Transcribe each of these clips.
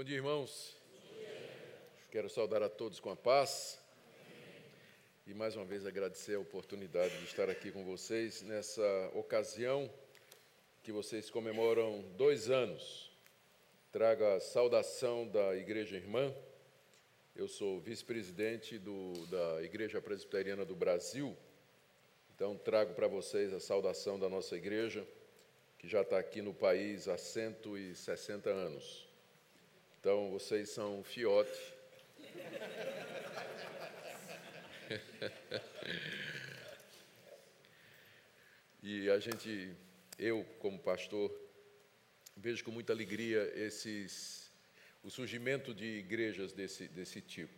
Bom dia, irmãos. Quero saudar a todos com a paz. E mais uma vez agradecer a oportunidade de estar aqui com vocês nessa ocasião que vocês comemoram dois anos. Trago a saudação da Igreja Irmã. Eu sou vice-presidente da Igreja Presbiteriana do Brasil. Então, trago para vocês a saudação da nossa igreja que já está aqui no país há 160 anos. Então, vocês são fiote. e a gente, eu como pastor, vejo com muita alegria esses, o surgimento de igrejas desse, desse tipo.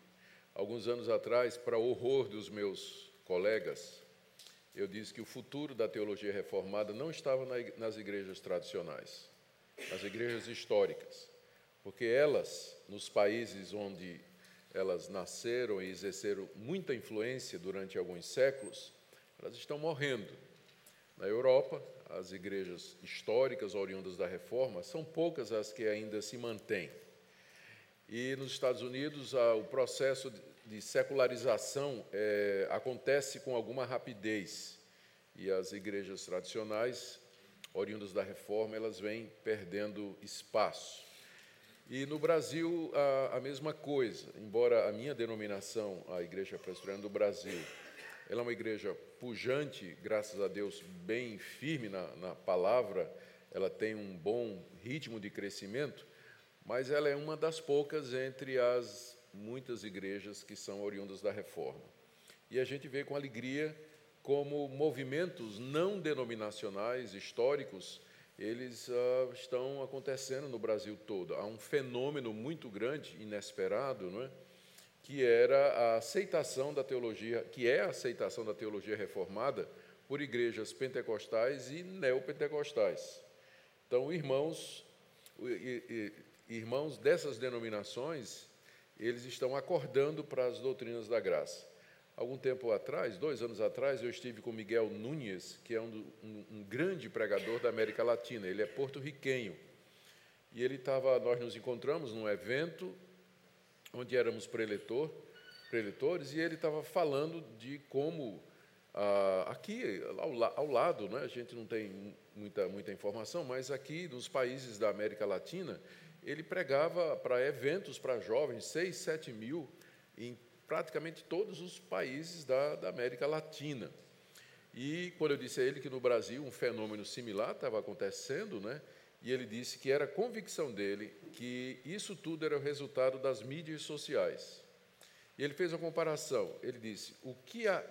Alguns anos atrás, para horror dos meus colegas, eu disse que o futuro da teologia reformada não estava nas igrejas tradicionais, nas igrejas históricas, porque elas, nos países onde elas nasceram e exerceram muita influência durante alguns séculos, elas estão morrendo. Na Europa, as igrejas históricas oriundas da reforma são poucas as que ainda se mantêm. E nos Estados Unidos, o processo de secularização é, acontece com alguma rapidez e as igrejas tradicionais, oriundas da reforma, elas vêm perdendo espaço. E no Brasil, a, a mesma coisa, embora a minha denominação, a Igreja Presbiteriana do Brasil, ela é uma igreja pujante, graças a Deus, bem firme na, na palavra, ela tem um bom ritmo de crescimento, mas ela é uma das poucas entre as muitas igrejas que são oriundas da reforma. E a gente vê com alegria como movimentos não denominacionais, históricos, eles uh, estão acontecendo no Brasil todo. Há um fenômeno muito grande, inesperado, não é? que era a aceitação da teologia, que é a aceitação da teologia reformada por igrejas pentecostais e neopentecostais. Então, irmãos, irmãos dessas denominações eles estão acordando para as doutrinas da graça. Algum tempo atrás, dois anos atrás, eu estive com Miguel Nunes, que é um, um, um grande pregador da América Latina. Ele é porto-riquenho. E ele estava, nós nos encontramos num evento onde éramos preletor, preletores, e ele estava falando de como ah, aqui ao, ao, lado, né, a gente não tem muita, muita informação, mas aqui nos países da América Latina ele pregava para eventos para jovens, 6, 7 mil, em praticamente todos os países da, da América Latina. E quando eu disse a ele que no Brasil um fenômeno similar estava acontecendo, né? E ele disse que era convicção dele que isso tudo era o resultado das mídias sociais. E ele fez uma comparação. Ele disse: o que a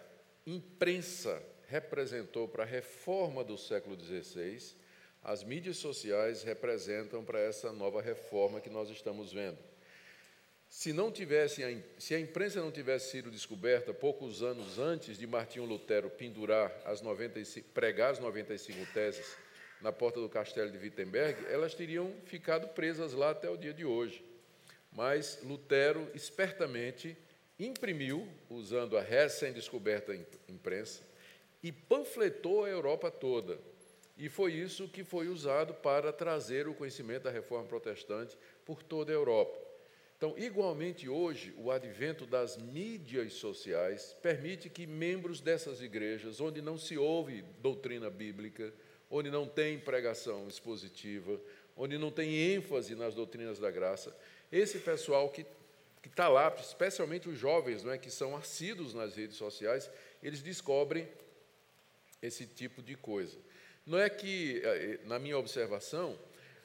imprensa representou para a reforma do século XVI as mídias sociais representam para essa nova reforma que nós estamos vendo. Se não tivesse, se a imprensa não tivesse sido descoberta poucos anos antes de Martinho Lutero pendurar as 95, pregar as 95 teses na porta do castelo de Wittenberg, elas teriam ficado presas lá até o dia de hoje. Mas Lutero espertamente imprimiu, usando a recém-descoberta imprensa, e panfletou a Europa toda, e foi isso que foi usado para trazer o conhecimento da reforma protestante por toda a Europa. Então, igualmente hoje, o advento das mídias sociais permite que membros dessas igrejas, onde não se ouve doutrina bíblica, onde não tem pregação expositiva, onde não tem ênfase nas doutrinas da graça, esse pessoal que que está lá, especialmente os jovens, não é, que são assíduos nas redes sociais, eles descobrem esse tipo de coisa. Não é que, eh, na minha observação,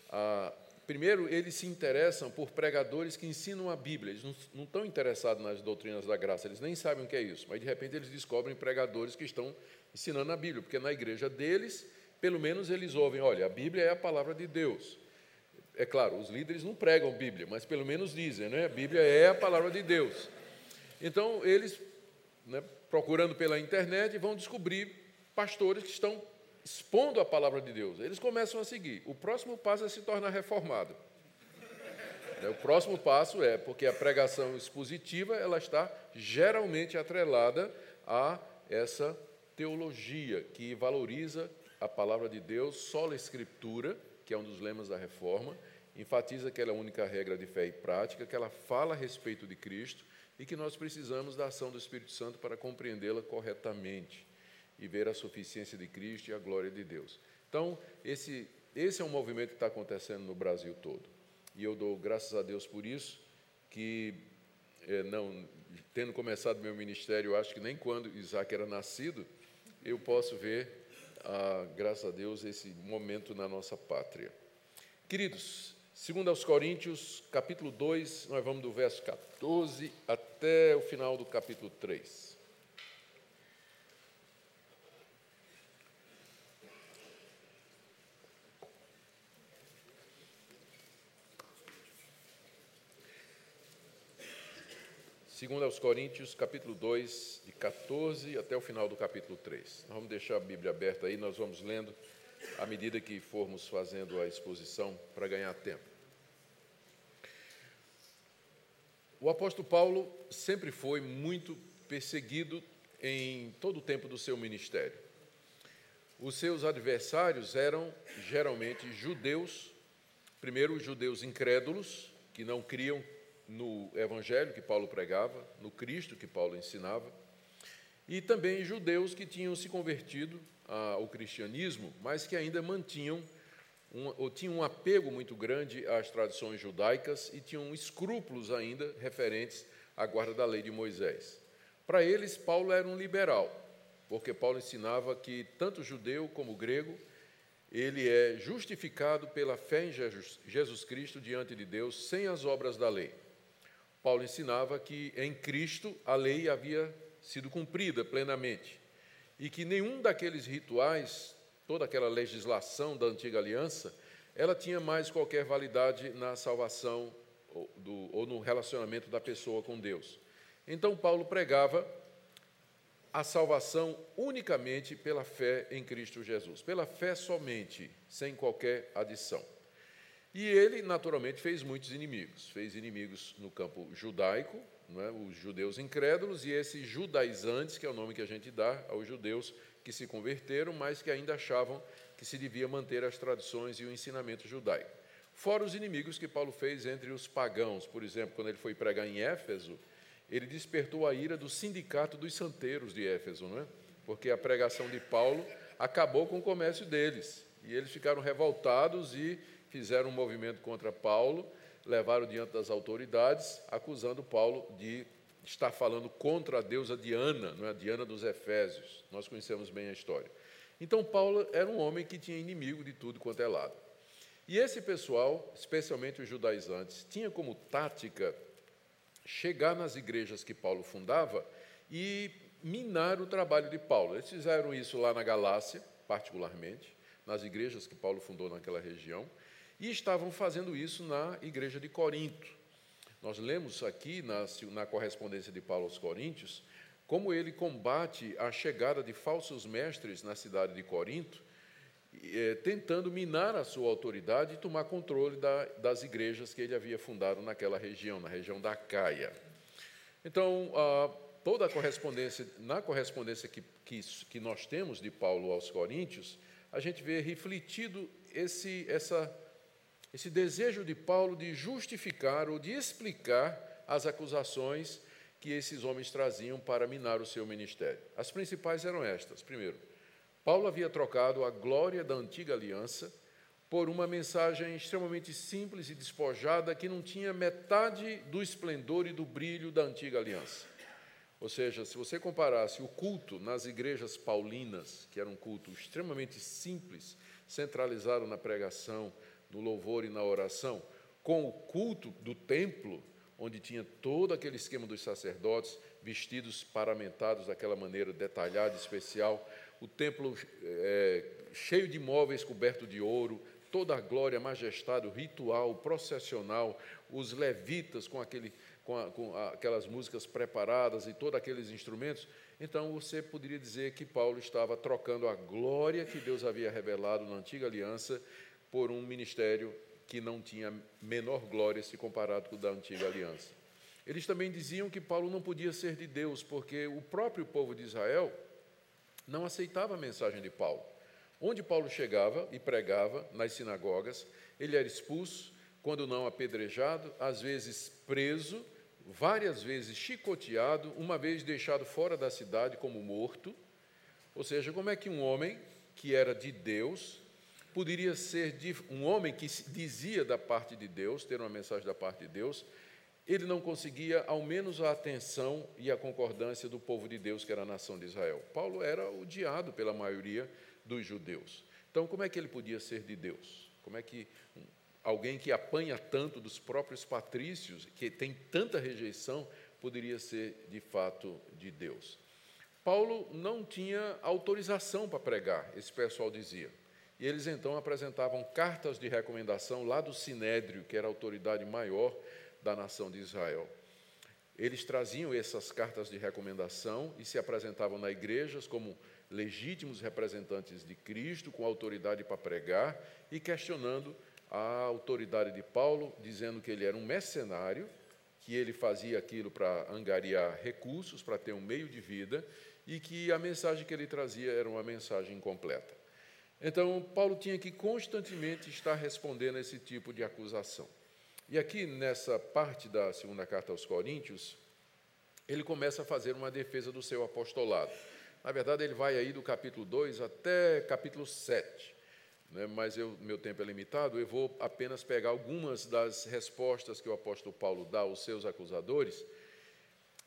ah, primeiro, eles se interessam por pregadores que ensinam a Bíblia, eles não, estão interessados nas doutrinas da graça, eles nem sabem o que é isso, mas de repente eles descobrem pregadores que estão ensinando a Bíblia, porque na igreja deles, pelo menos eles ouvem: olha, a Bíblia é a palavra de Deus. É claro, os líderes não pregam Bíblia, mas pelo menos dizem, né? A Bíblia é a palavra de Deus. Então, eles, né, procurando pela internet, vão descobrir pastores que estão expondo a palavra de Deus, eles começam a seguir. O próximo passo é se tornar reformado. O próximo passo é porque a pregação expositiva ela está geralmente atrelada a essa teologia que valoriza a palavra de Deus, sola escritura, que é um dos lemas da reforma, enfatiza que ela é a única regra de fé e prática, que ela fala a respeito de Cristo e que nós precisamos da ação do Espírito Santo para compreendê-la corretamente e ver a suficiência de Cristo e a glória de Deus. Então, esse, esse é um movimento que está acontecendo no Brasil todo. E eu dou graças a Deus por isso, que é, não, tendo começado meu ministério, acho que nem quando Isaac era nascido, eu posso ver, ah, graças a Deus, esse momento na nossa pátria. Queridos, segundo aos Coríntios, capítulo 2, nós vamos do verso 14 até o final do capítulo 3. Segundo aos Coríntios, capítulo 2, de 14 até o final do capítulo 3. Nós vamos deixar a Bíblia aberta aí, nós vamos lendo à medida que formos fazendo a exposição para ganhar tempo. O apóstolo Paulo sempre foi muito perseguido em todo o tempo do seu ministério. Os seus adversários eram geralmente judeus, primeiro judeus incrédulos, que não criam no evangelho que Paulo pregava, no Cristo que Paulo ensinava, e também judeus que tinham se convertido ao cristianismo, mas que ainda mantinham um, ou tinham um apego muito grande às tradições judaicas e tinham escrúpulos ainda referentes à guarda da lei de Moisés. Para eles, Paulo era um liberal, porque Paulo ensinava que tanto judeu como grego ele é justificado pela fé em Jesus, Cristo diante de Deus sem as obras da lei. Paulo ensinava que em Cristo a lei havia sido cumprida plenamente e que nenhum daqueles rituais, toda aquela legislação da antiga aliança, ela tinha mais qualquer validade na salvação ou, do, ou no relacionamento da pessoa com Deus. Então, Paulo pregava a salvação unicamente pela fé em Cristo Jesus, pela fé somente, sem qualquer adição. E ele, naturalmente, fez muitos inimigos. Fez inimigos no campo judaico, é? os judeus incrédulos, e esses judaizantes, que é o nome que a gente dá aos judeus que se converteram, mas que ainda achavam que se devia manter as tradições e o ensinamento judaico. Fora os inimigos que Paulo fez entre os pagãos. Por exemplo, quando ele foi pregar em Éfeso, ele despertou a ira do sindicato dos santeiros de Éfeso, não é? porque a pregação de Paulo acabou com o comércio deles. E eles ficaram revoltados e fizeram um movimento contra Paulo, levaram diante das autoridades, acusando Paulo de estar falando contra a deusa Diana, não é Diana dos Efésios. Nós conhecemos bem a história. Então Paulo era um homem que tinha inimigo de tudo quanto é lado. E esse pessoal, especialmente os judaizantes, tinha como tática chegar nas igrejas que Paulo fundava e minar o trabalho de Paulo. Eles fizeram isso lá na Galácia, particularmente, nas igrejas que Paulo fundou naquela região, e estavam fazendo isso na igreja de Corinto. Nós lemos aqui na, na correspondência de Paulo aos Coríntios como ele combate a chegada de falsos mestres na cidade de Corinto, é, tentando minar a sua autoridade e tomar controle da, das igrejas que ele havia fundado naquela região, na região da Caia. Então, toda a correspondência, na correspondência que, que, que nós temos de Paulo aos Coríntios, a gente vê refletido esse, essa esse desejo de Paulo de justificar ou de explicar as acusações que esses homens traziam para minar o seu ministério. As principais eram estas: primeiro, Paulo havia trocado a glória da antiga aliança por uma mensagem extremamente simples e despojada que não tinha metade do esplendor e do brilho da antiga aliança. Ou seja, se você comparasse o culto nas igrejas paulinas, que era um culto extremamente simples, centralizado na pregação, no louvor e na oração, com o culto do templo, onde tinha todo aquele esquema dos sacerdotes vestidos paramentados daquela maneira detalhada, especial, o templo é, cheio de móveis coberto de ouro, toda a glória, a majestade, o ritual, o processional, os levitas com, aquele, com, a, com aquelas músicas preparadas e todos aqueles instrumentos. Então você poderia dizer que Paulo estava trocando a glória que Deus havia revelado na antiga aliança por um ministério que não tinha menor glória se comparado com o da antiga aliança. Eles também diziam que Paulo não podia ser de Deus, porque o próprio povo de Israel não aceitava a mensagem de Paulo. Onde Paulo chegava e pregava, nas sinagogas, ele era expulso, quando não apedrejado, às vezes preso, várias vezes chicoteado, uma vez deixado fora da cidade como morto. Ou seja, como é que um homem que era de Deus poderia ser um homem que dizia da parte de Deus, ter uma mensagem da parte de Deus, ele não conseguia ao menos a atenção e a concordância do povo de Deus, que era a nação de Israel. Paulo era odiado pela maioria dos judeus. Então, como é que ele podia ser de Deus? Como é que alguém que apanha tanto dos próprios patrícios, que tem tanta rejeição, poderia ser de fato de Deus? Paulo não tinha autorização para pregar, esse pessoal dizia. E eles então apresentavam cartas de recomendação lá do Sinédrio, que era a autoridade maior da nação de Israel. Eles traziam essas cartas de recomendação e se apresentavam na igrejas como legítimos representantes de Cristo, com autoridade para pregar e questionando a autoridade de Paulo, dizendo que ele era um mercenário, que ele fazia aquilo para angariar recursos, para ter um meio de vida e que a mensagem que ele trazia era uma mensagem incompleta. Então, Paulo tinha que constantemente estar respondendo a esse tipo de acusação. E aqui, nessa parte da segunda carta aos Coríntios, ele começa a fazer uma defesa do seu apostolado. Na verdade, ele vai aí do capítulo 2 até capítulo 7. Né? Mas eu, meu tempo é limitado, eu vou apenas pegar algumas das respostas que o apóstolo Paulo dá aos seus acusadores,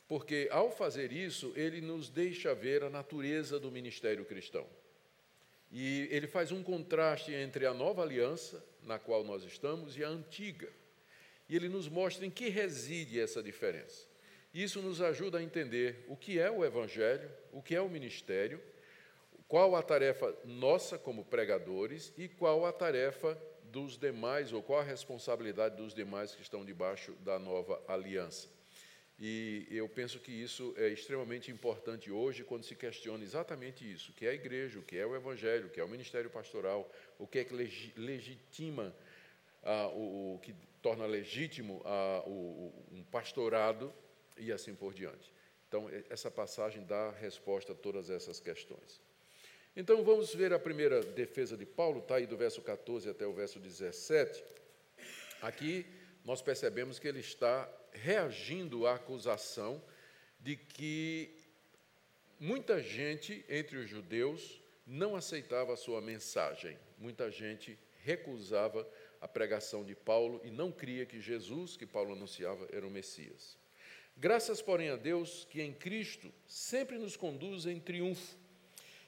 porque ao fazer isso, ele nos deixa ver a natureza do ministério cristão. E ele faz um contraste entre a nova aliança, na qual nós estamos, e a antiga. E ele nos mostra em que reside essa diferença. Isso nos ajuda a entender o que é o Evangelho, o que é o ministério, qual a tarefa nossa como pregadores e qual a tarefa dos demais, ou qual a responsabilidade dos demais que estão debaixo da nova aliança. E eu penso que isso é extremamente importante hoje, quando se questiona exatamente isso: o que é a igreja, o que é o evangelho, o que é o ministério pastoral, o que é que legitima, ah, o, o, que torna legítimo ah, o, um pastorado e assim por diante. Então, essa passagem dá resposta a todas essas questões. Então, vamos ver a primeira defesa de Paulo, está aí do verso 14 até o verso 17. Aqui nós percebemos que ele está reagindo à acusação de que muita gente entre os judeus não aceitava a sua mensagem, muita gente recusava a pregação de Paulo e não cria que Jesus, que Paulo anunciava, era o Messias. Graças, porém, a Deus que em Cristo sempre nos conduz em triunfo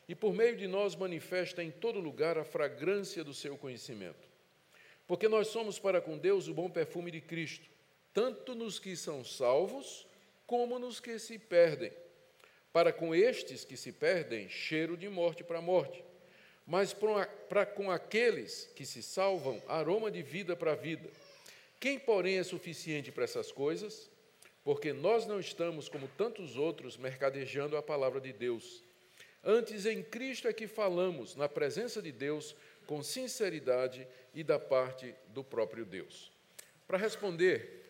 e por meio de nós manifesta em todo lugar a fragrância do seu conhecimento. Porque nós somos para com Deus o bom perfume de Cristo tanto nos que são salvos, como nos que se perdem. Para com estes que se perdem, cheiro de morte para morte, mas para com aqueles que se salvam, aroma de vida para vida. Quem, porém, é suficiente para essas coisas? Porque nós não estamos, como tantos outros, mercadejando a palavra de Deus. Antes, em Cristo é que falamos, na presença de Deus, com sinceridade e da parte do próprio Deus. Para responder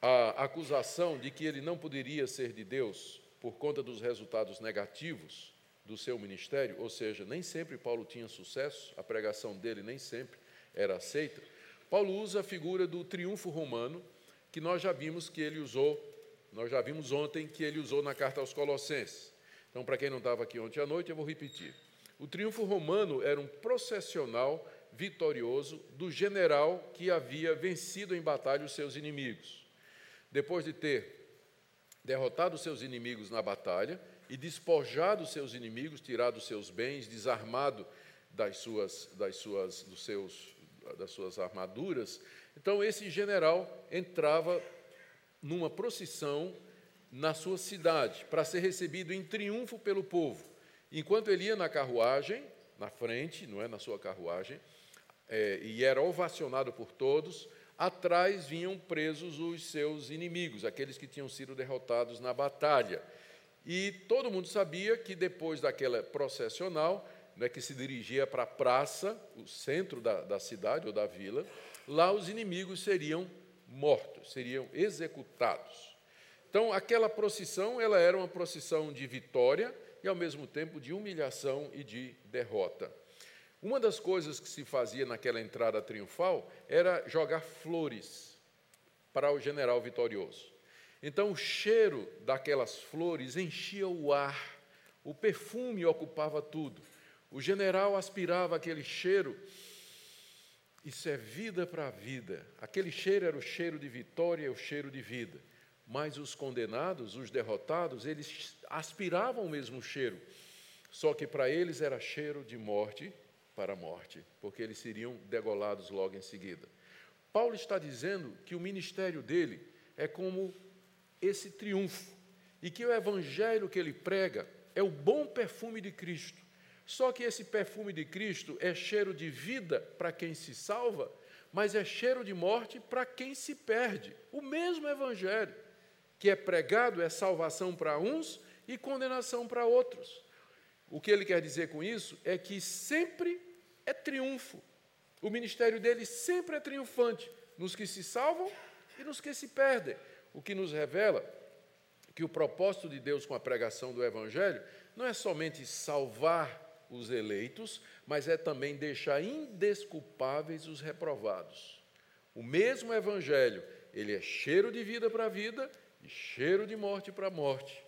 a acusação de que ele não poderia ser de Deus por conta dos resultados negativos do seu ministério, ou seja, nem sempre Paulo tinha sucesso, a pregação dele nem sempre era aceita. Paulo usa a figura do triunfo romano, que nós já vimos que ele usou, nós já vimos ontem que ele usou na carta aos Colossenses. Então, para quem não estava aqui ontem à noite, eu vou repetir. O triunfo romano era um processional vitorioso do general que havia vencido em batalha os seus inimigos depois de ter derrotado seus inimigos na batalha e despojado seus inimigos, tirado seus bens, desarmado das suas, das suas, dos seus, das suas armaduras, então esse general entrava numa procissão na sua cidade para ser recebido em triunfo pelo povo. Enquanto ele ia na carruagem, na frente, não é na sua carruagem, é, e era ovacionado por todos, atrás vinham presos os seus inimigos, aqueles que tinham sido derrotados na batalha. E todo mundo sabia que depois daquela processional, né, que se dirigia para a praça, o centro da, da cidade ou da vila, lá os inimigos seriam mortos, seriam executados. Então, aquela procissão, ela era uma procissão de vitória e, ao mesmo tempo, de humilhação e de derrota. Uma das coisas que se fazia naquela entrada triunfal era jogar flores para o general vitorioso. Então, o cheiro daquelas flores enchia o ar, o perfume ocupava tudo. O general aspirava aquele cheiro. Isso é vida para a vida. Aquele cheiro era o cheiro de vitória, o cheiro de vida. Mas os condenados, os derrotados, eles aspiravam o mesmo cheiro. Só que para eles era cheiro de morte para a morte, porque eles seriam degolados logo em seguida. Paulo está dizendo que o ministério dele é como esse triunfo e que o evangelho que ele prega é o bom perfume de Cristo. Só que esse perfume de Cristo é cheiro de vida para quem se salva, mas é cheiro de morte para quem se perde. O mesmo evangelho que é pregado é salvação para uns e condenação para outros. O que ele quer dizer com isso é que sempre é triunfo. O ministério dele sempre é triunfante nos que se salvam e nos que se perdem. O que nos revela que o propósito de Deus com a pregação do Evangelho não é somente salvar os eleitos, mas é também deixar indesculpáveis os reprovados. O mesmo Evangelho, ele é cheiro de vida para a vida e cheiro de morte para a morte.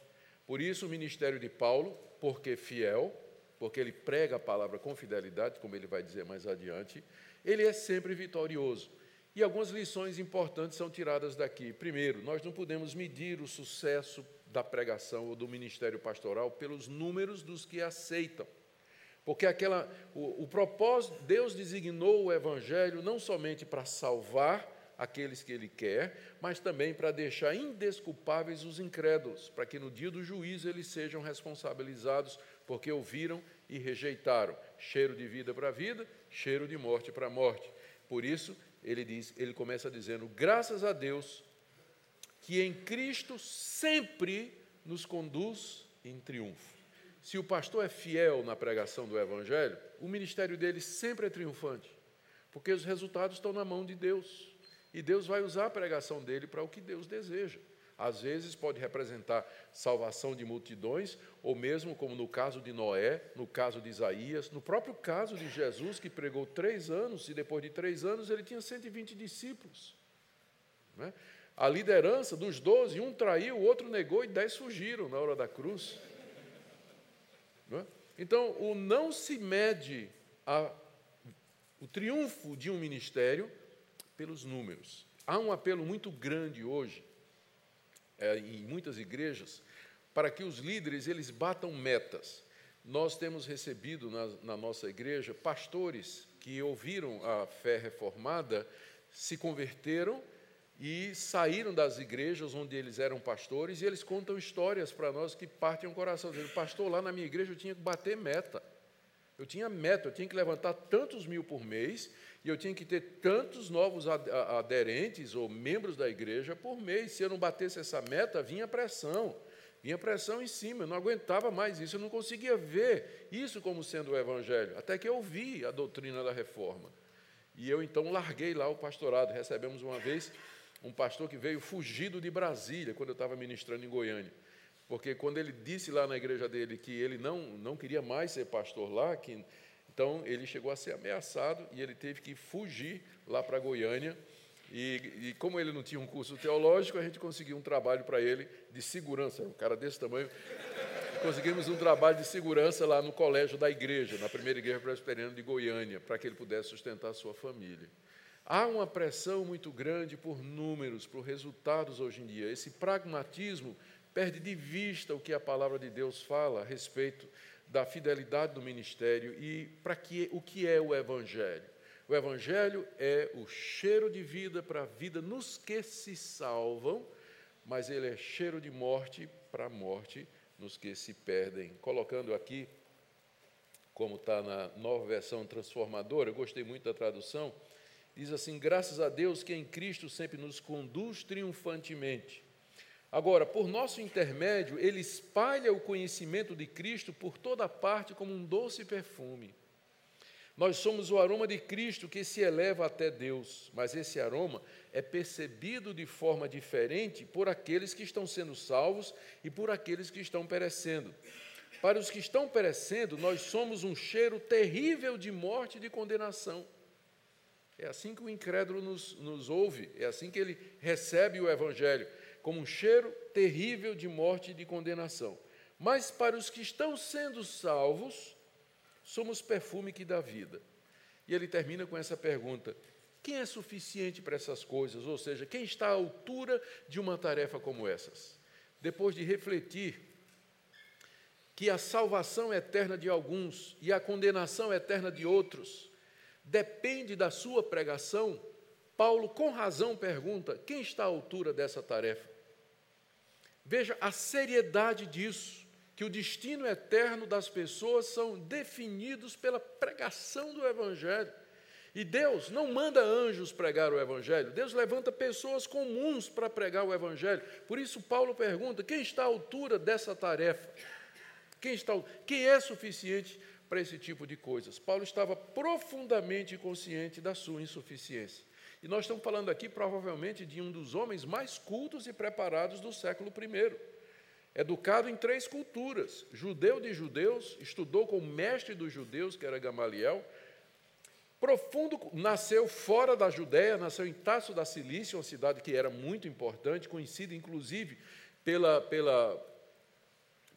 Por isso, o ministério de Paulo, porque fiel, porque ele prega a palavra com fidelidade, como ele vai dizer mais adiante, ele é sempre vitorioso. E algumas lições importantes são tiradas daqui. Primeiro, nós não podemos medir o sucesso da pregação ou do ministério pastoral pelos números dos que aceitam. Porque aquela, o, o propósito, Deus designou o evangelho não somente para salvar aqueles que ele quer, mas também para deixar indesculpáveis os incrédulos, para que no dia do juízo eles sejam responsabilizados porque ouviram e rejeitaram. Cheiro de vida para a vida, cheiro de morte para a morte. Por isso, ele diz, ele começa dizendo: "Graças a Deus que em Cristo sempre nos conduz em triunfo". Se o pastor é fiel na pregação do evangelho, o ministério dele sempre é triunfante, porque os resultados estão na mão de Deus. E Deus vai usar a pregação dele para o que Deus deseja. Às vezes pode representar salvação de multidões, ou mesmo como no caso de Noé, no caso de Isaías, no próprio caso de Jesus, que pregou três anos, e depois de três anos ele tinha 120 discípulos. Né? A liderança dos doze, um traiu, o outro negou e dez fugiram na hora da cruz. Né? Então, o não se mede a, o triunfo de um ministério pelos números. Há um apelo muito grande hoje, é, em muitas igrejas, para que os líderes eles batam metas. Nós temos recebido na, na nossa igreja pastores que ouviram a fé reformada, se converteram e saíram das igrejas onde eles eram pastores e eles contam histórias para nós que partem o coração. Dizendo, pastor, lá na minha igreja eu tinha que bater meta. Eu tinha meta, eu tinha que levantar tantos mil por mês e eu tinha que ter tantos novos aderentes ou membros da igreja por mês. Se eu não batesse essa meta, vinha pressão. Vinha pressão em cima, eu não aguentava mais isso, eu não conseguia ver isso como sendo o evangelho, até que eu vi a doutrina da reforma. E eu então larguei lá o pastorado. Recebemos uma vez um pastor que veio fugido de Brasília, quando eu estava ministrando em Goiânia. Porque quando ele disse lá na igreja dele que ele não, não queria mais ser pastor lá, que então, ele chegou a ser ameaçado e ele teve que fugir lá para Goiânia. E, e, como ele não tinha um curso teológico, a gente conseguiu um trabalho para ele de segurança. Um cara desse tamanho. Conseguimos um trabalho de segurança lá no colégio da igreja, na primeira igreja presbiteriana de Goiânia, para que ele pudesse sustentar a sua família. Há uma pressão muito grande por números, por resultados hoje em dia. Esse pragmatismo perde de vista o que a palavra de Deus fala a respeito da fidelidade do ministério e para que o que é o evangelho? O evangelho é o cheiro de vida para a vida nos que se salvam, mas ele é cheiro de morte para a morte nos que se perdem. Colocando aqui, como está na nova versão transformadora, eu gostei muito da tradução, diz assim: graças a Deus que em Cristo sempre nos conduz triunfantemente Agora, por nosso intermédio, ele espalha o conhecimento de Cristo por toda parte como um doce perfume. Nós somos o aroma de Cristo que se eleva até Deus, mas esse aroma é percebido de forma diferente por aqueles que estão sendo salvos e por aqueles que estão perecendo. para os que estão perecendo, nós somos um cheiro terrível de morte e de condenação. É assim que o incrédulo nos, nos ouve, é assim que ele recebe o Evangelho, como um cheiro terrível de morte e de condenação. Mas para os que estão sendo salvos, somos perfume que dá vida. E ele termina com essa pergunta: quem é suficiente para essas coisas? Ou seja, quem está à altura de uma tarefa como essas? Depois de refletir que a salvação eterna de alguns e a condenação eterna de outros depende da sua pregação, Paulo, com razão, pergunta: quem está à altura dessa tarefa? Veja a seriedade disso, que o destino eterno das pessoas são definidos pela pregação do Evangelho. E Deus não manda anjos pregar o Evangelho, Deus levanta pessoas comuns para pregar o Evangelho. Por isso, Paulo pergunta: quem está à altura dessa tarefa? Quem, está, quem é suficiente para esse tipo de coisas. Paulo estava profundamente consciente da sua insuficiência. E nós estamos falando aqui, provavelmente, de um dos homens mais cultos e preparados do século I. Educado em três culturas, judeu de judeus, estudou com o mestre dos judeus, que era Gamaliel, profundo, nasceu fora da Judéia, nasceu em Tasso da Cilícia, uma cidade que era muito importante, conhecida inclusive pela, pela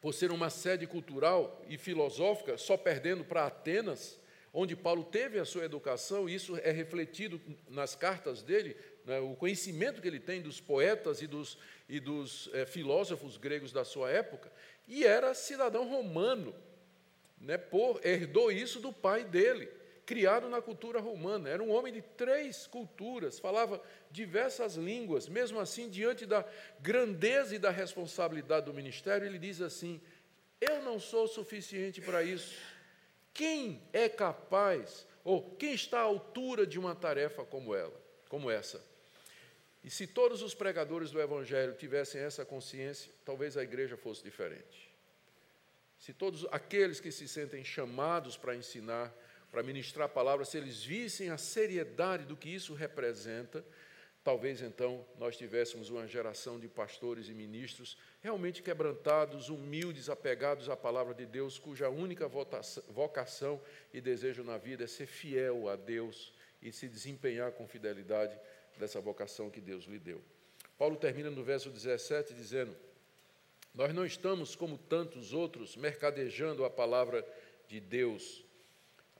por ser uma sede cultural e filosófica, só perdendo para Atenas, onde Paulo teve a sua educação, e isso é refletido nas cartas dele, né, o conhecimento que ele tem dos poetas e dos, e dos é, filósofos gregos da sua época, e era cidadão romano, né, por, herdou isso do pai dele criado na cultura romana. Era um homem de três culturas, falava diversas línguas. Mesmo assim, diante da grandeza e da responsabilidade do ministério, ele diz assim: Eu não sou suficiente para isso. Quem é capaz, ou quem está à altura de uma tarefa como ela, como essa? E se todos os pregadores do Evangelho tivessem essa consciência, talvez a igreja fosse diferente. Se todos aqueles que se sentem chamados para ensinar para ministrar a palavra, se eles vissem a seriedade do que isso representa, talvez então nós tivéssemos uma geração de pastores e ministros realmente quebrantados, humildes, apegados à palavra de Deus, cuja única vocação e desejo na vida é ser fiel a Deus e se desempenhar com fidelidade dessa vocação que Deus lhe deu. Paulo termina no verso 17 dizendo: Nós não estamos como tantos outros mercadejando a palavra de Deus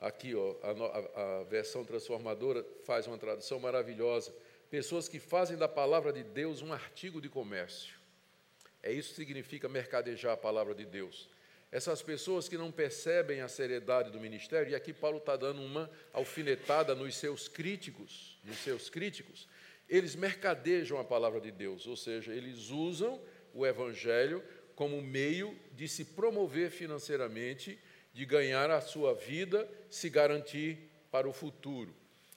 Aqui, ó, a, a, versão transformadora faz uma tradução maravilhosa. Pessoas que fazem da palavra de Deus um artigo de comércio. É isso que significa mercadejar a palavra de Deus. Essas pessoas que não percebem a seriedade do ministério, e aqui Paulo está dando uma alfinetada nos seus críticos, nos seus críticos, eles mercadejam a palavra de Deus, ou seja, eles usam o evangelho como meio de se promover financeiramente de ganhar a sua vida, se garantir para o futuro.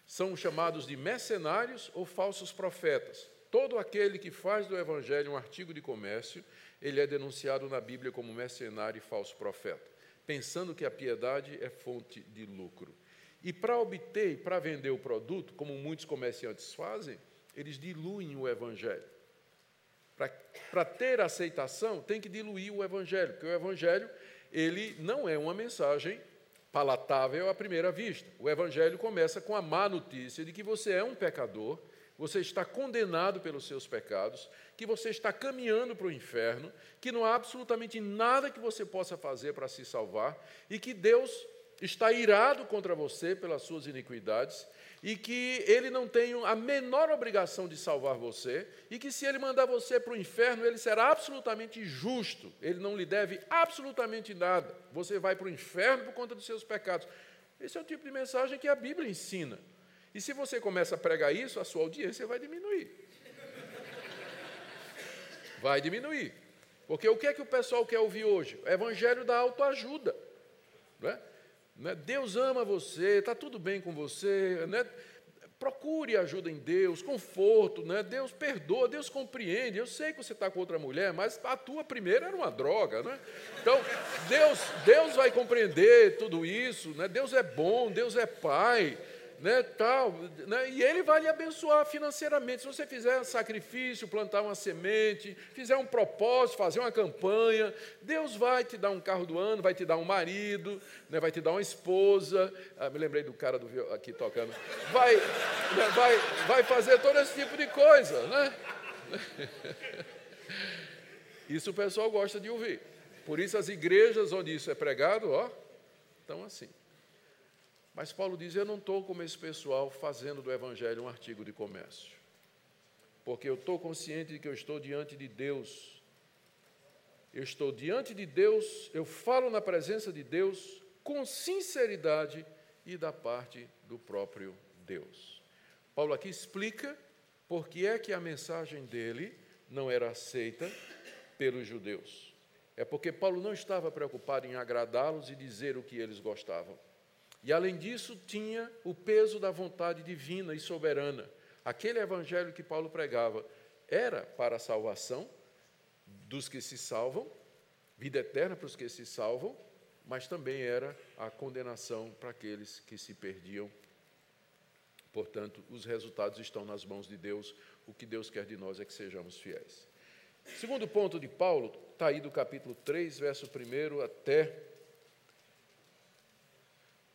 São chamados de mercenários ou falsos profetas. Todo aquele que faz do Evangelho um artigo de comércio, ele é denunciado na Bíblia como mercenário e falso profeta, pensando que a piedade é fonte de lucro. E para obter e para vender o produto, como muitos comerciantes fazem, eles diluem o Evangelho. Para ter aceitação, tem que diluir o Evangelho, porque o Evangelho ele não é uma mensagem palatável à primeira vista. O Evangelho começa com a má notícia de que você é um pecador, você está condenado pelos seus pecados, que você está caminhando para o inferno, que não há absolutamente nada que você possa fazer para se salvar e que Deus está irado contra você pelas suas iniquidades e que ele não tem a menor obrigação de salvar você, e que se ele mandar você para o inferno, ele será absolutamente justo, ele não lhe deve absolutamente nada. Você vai para o inferno por conta dos seus pecados. Esse é o tipo de mensagem que a Bíblia ensina. E se você começa a pregar isso, a sua audiência vai diminuir. Vai diminuir. Porque o que é que o pessoal quer ouvir hoje? O evangelho da autoajuda. Não é? Né? Deus ama você, está tudo bem com você. Né? Procure ajuda em Deus, conforto. Né? Deus perdoa, Deus compreende. Eu sei que você está com outra mulher, mas a tua primeira era uma droga. Né? Então, Deus, Deus vai compreender tudo isso. Né? Deus é bom, Deus é Pai. Né, tal, né, e ele vai lhe abençoar financeiramente. Se você fizer um sacrifício, plantar uma semente, fizer um propósito, fazer uma campanha, Deus vai te dar um carro do ano, vai te dar um marido, né, vai te dar uma esposa. Ah, me lembrei do cara do aqui tocando. Vai, né, vai, vai fazer todo esse tipo de coisa, né? Isso o pessoal gosta de ouvir. Por isso as igrejas onde isso é pregado, ó, estão assim. Mas Paulo diz: Eu não estou como esse pessoal fazendo do Evangelho um artigo de comércio, porque eu estou consciente de que eu estou diante de Deus. Eu estou diante de Deus, eu falo na presença de Deus com sinceridade e da parte do próprio Deus. Paulo aqui explica por que é que a mensagem dele não era aceita pelos judeus. É porque Paulo não estava preocupado em agradá-los e dizer o que eles gostavam. E além disso, tinha o peso da vontade divina e soberana. Aquele evangelho que Paulo pregava era para a salvação dos que se salvam, vida eterna para os que se salvam, mas também era a condenação para aqueles que se perdiam. Portanto, os resultados estão nas mãos de Deus. O que Deus quer de nós é que sejamos fiéis. Segundo ponto de Paulo, está aí do capítulo 3, verso 1 até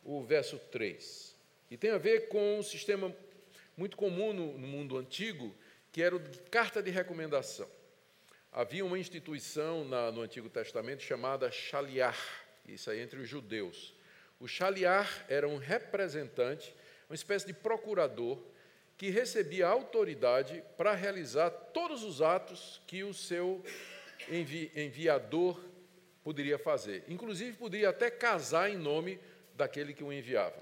o verso 3. E tem a ver com um sistema muito comum no, no mundo antigo, que era o de carta de recomendação. Havia uma instituição na, no Antigo Testamento chamada Shaliar, isso aí entre os judeus. O Shaliar era um representante, uma espécie de procurador, que recebia autoridade para realizar todos os atos que o seu envi enviador poderia fazer. Inclusive, poderia até casar em nome daquele que o enviava.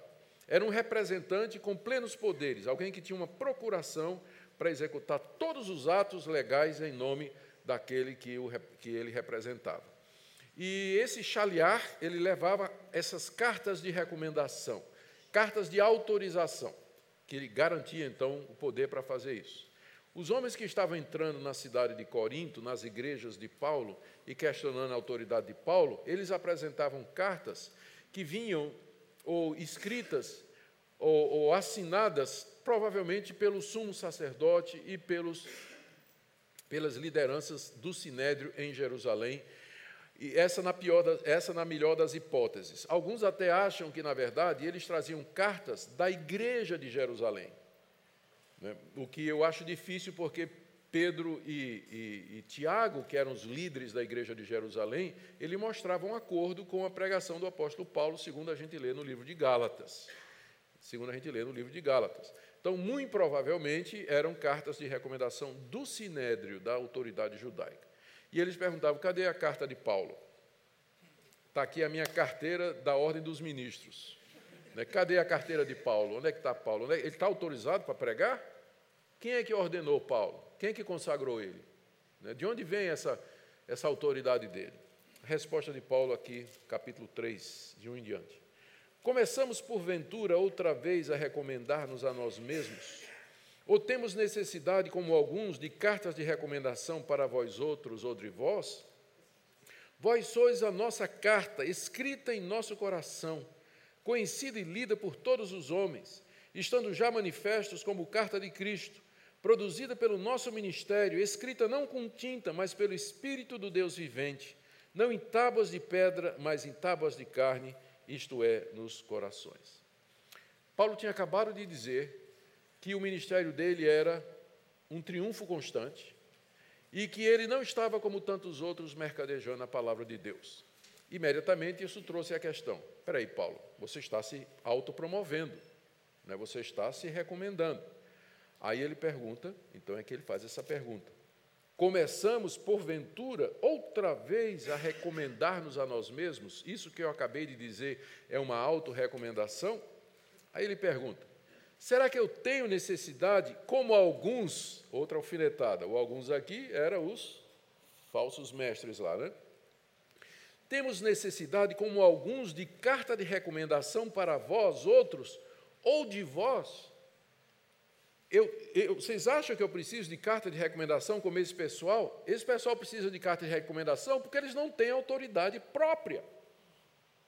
Era um representante com plenos poderes, alguém que tinha uma procuração para executar todos os atos legais em nome daquele que, o, que ele representava. E esse chalear, ele levava essas cartas de recomendação, cartas de autorização, que ele garantia então o poder para fazer isso. Os homens que estavam entrando na cidade de Corinto, nas igrejas de Paulo, e questionando a autoridade de Paulo, eles apresentavam cartas que vinham ou escritas ou, ou assinadas provavelmente pelo sumo sacerdote e pelos, pelas lideranças do sinédrio em Jerusalém. E essa na, pior essa na melhor das hipóteses. Alguns até acham que, na verdade, eles traziam cartas da igreja de Jerusalém. Né? O que eu acho difícil, porque Pedro e, e, e, Tiago, que eram os líderes da igreja de Jerusalém, ele mostrava um acordo com a pregação do apóstolo Paulo, segundo a gente lê no livro de Gálatas. Segundo a gente lê no livro de Gálatas. Então, muito provavelmente, eram cartas de recomendação do sinédrio, da autoridade judaica. E eles perguntavam: cadê a carta de Paulo? Está aqui a minha carteira da ordem dos ministros. Né, cadê a carteira de Paulo? Onde é que está Paulo? É, ele está autorizado para pregar? Quem é que ordenou Paulo? Quem é que consagrou ele? Né? De onde vem essa, essa autoridade dele? Resposta de Paulo aqui, capítulo 3, de um em diante. Começamos, porventura, outra vez a recomendar-nos a nós mesmos? Ou temos necessidade, como alguns, de cartas de recomendação para vós outros ou de vós? Vós sois a nossa carta, escrita em nosso coração, conhecida e lida por todos os homens, estando já manifestos como carta de Cristo produzida pelo nosso ministério, escrita não com tinta, mas pelo Espírito do Deus vivente, não em tábuas de pedra, mas em tábuas de carne, isto é, nos corações. Paulo tinha acabado de dizer que o ministério dele era um triunfo constante e que ele não estava como tantos outros mercadejando a palavra de Deus. Imediatamente isso trouxe a questão: espera aí, Paulo, você está se autopromovendo, né? você está se recomendando. Aí ele pergunta, então é que ele faz essa pergunta. Começamos, porventura, outra vez a recomendar-nos a nós mesmos? Isso que eu acabei de dizer é uma autorrecomendação? Aí ele pergunta: será que eu tenho necessidade, como alguns, outra alfinetada, ou alguns aqui eram os falsos mestres lá, né? Temos necessidade, como alguns, de carta de recomendação para vós outros, ou de vós? Eu, eu, vocês acham que eu preciso de carta de recomendação como esse pessoal? Esse pessoal precisa de carta de recomendação porque eles não têm autoridade própria.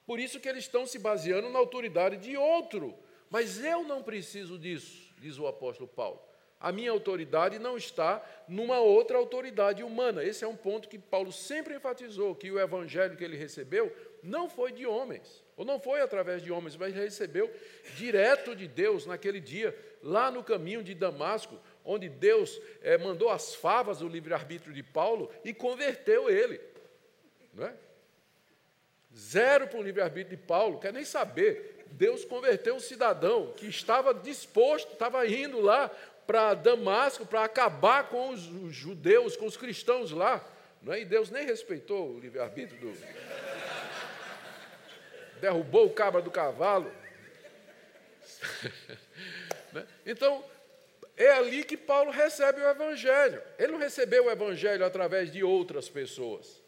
Por isso que eles estão se baseando na autoridade de outro, Mas eu não preciso disso, diz o apóstolo Paulo. A minha autoridade não está numa outra autoridade humana. Esse é um ponto que Paulo sempre enfatizou: que o evangelho que ele recebeu não foi de homens, ou não foi através de homens, mas recebeu direto de Deus naquele dia, lá no caminho de Damasco, onde Deus é, mandou as favas do livre-arbítrio de Paulo e converteu ele. Não é? Zero para o livre-arbítrio de Paulo, quer nem saber. Deus converteu um cidadão que estava disposto, estava indo lá para Damasco para acabar com os, judeus, com os cristãos lá. Não é? E Deus nem respeitou o livre-arbítrio do. Derrubou o cabra do cavalo. Né? então, é ali que Paulo recebe o Evangelho. Ele não recebeu o Evangelho através de outras pessoas.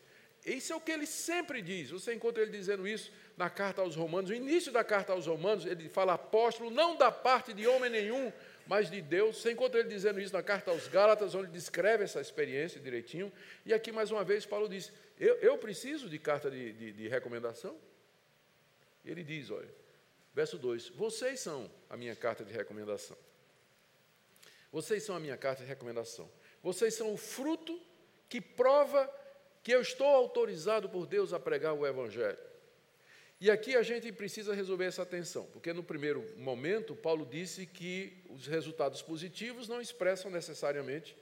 Isso é o que ele sempre diz. Você encontra ele dizendo isso na carta aos Romanos. No início da carta aos Romanos, ele fala apóstolo, não da parte de homem nenhum, mas de Deus. Você encontra ele dizendo isso na carta aos Gálatas, onde ele descreve essa experiência direitinho. E aqui, mais uma vez, Paulo diz: Eu, eu preciso de carta de, de, de recomendação? Ele diz: Olha, verso 2: Vocês são a minha carta de recomendação. Vocês são a minha carta de recomendação. Vocês são o fruto que prova que eu estou autorizado por Deus a pregar o Evangelho. E aqui a gente precisa resolver essa tensão, porque no primeiro momento, Paulo disse que os resultados positivos não expressam necessariamente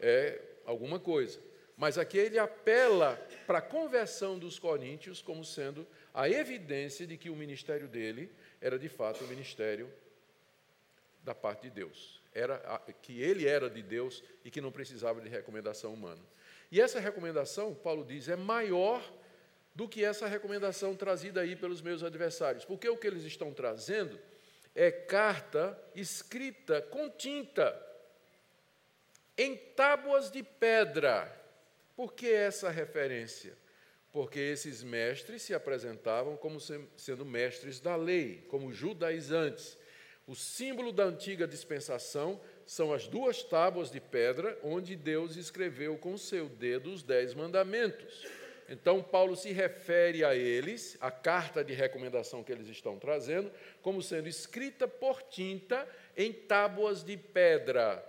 é, alguma coisa. Mas aqui ele apela para a conversão dos coríntios como sendo a evidência de que o ministério dele era de fato o ministério da parte de Deus. Era que ele era de Deus e que não precisava de recomendação humana. E essa recomendação, Paulo diz, é maior do que essa recomendação trazida aí pelos meus adversários. Porque o que eles estão trazendo é carta escrita com tinta em tábuas de pedra. Por que essa referência? Porque esses mestres se apresentavam como sendo mestres da lei, como judaizantes. O símbolo da antiga dispensação são as duas tábuas de pedra onde Deus escreveu com seu dedo os dez mandamentos. Então, Paulo se refere a eles, a carta de recomendação que eles estão trazendo, como sendo escrita por tinta em tábuas de pedra.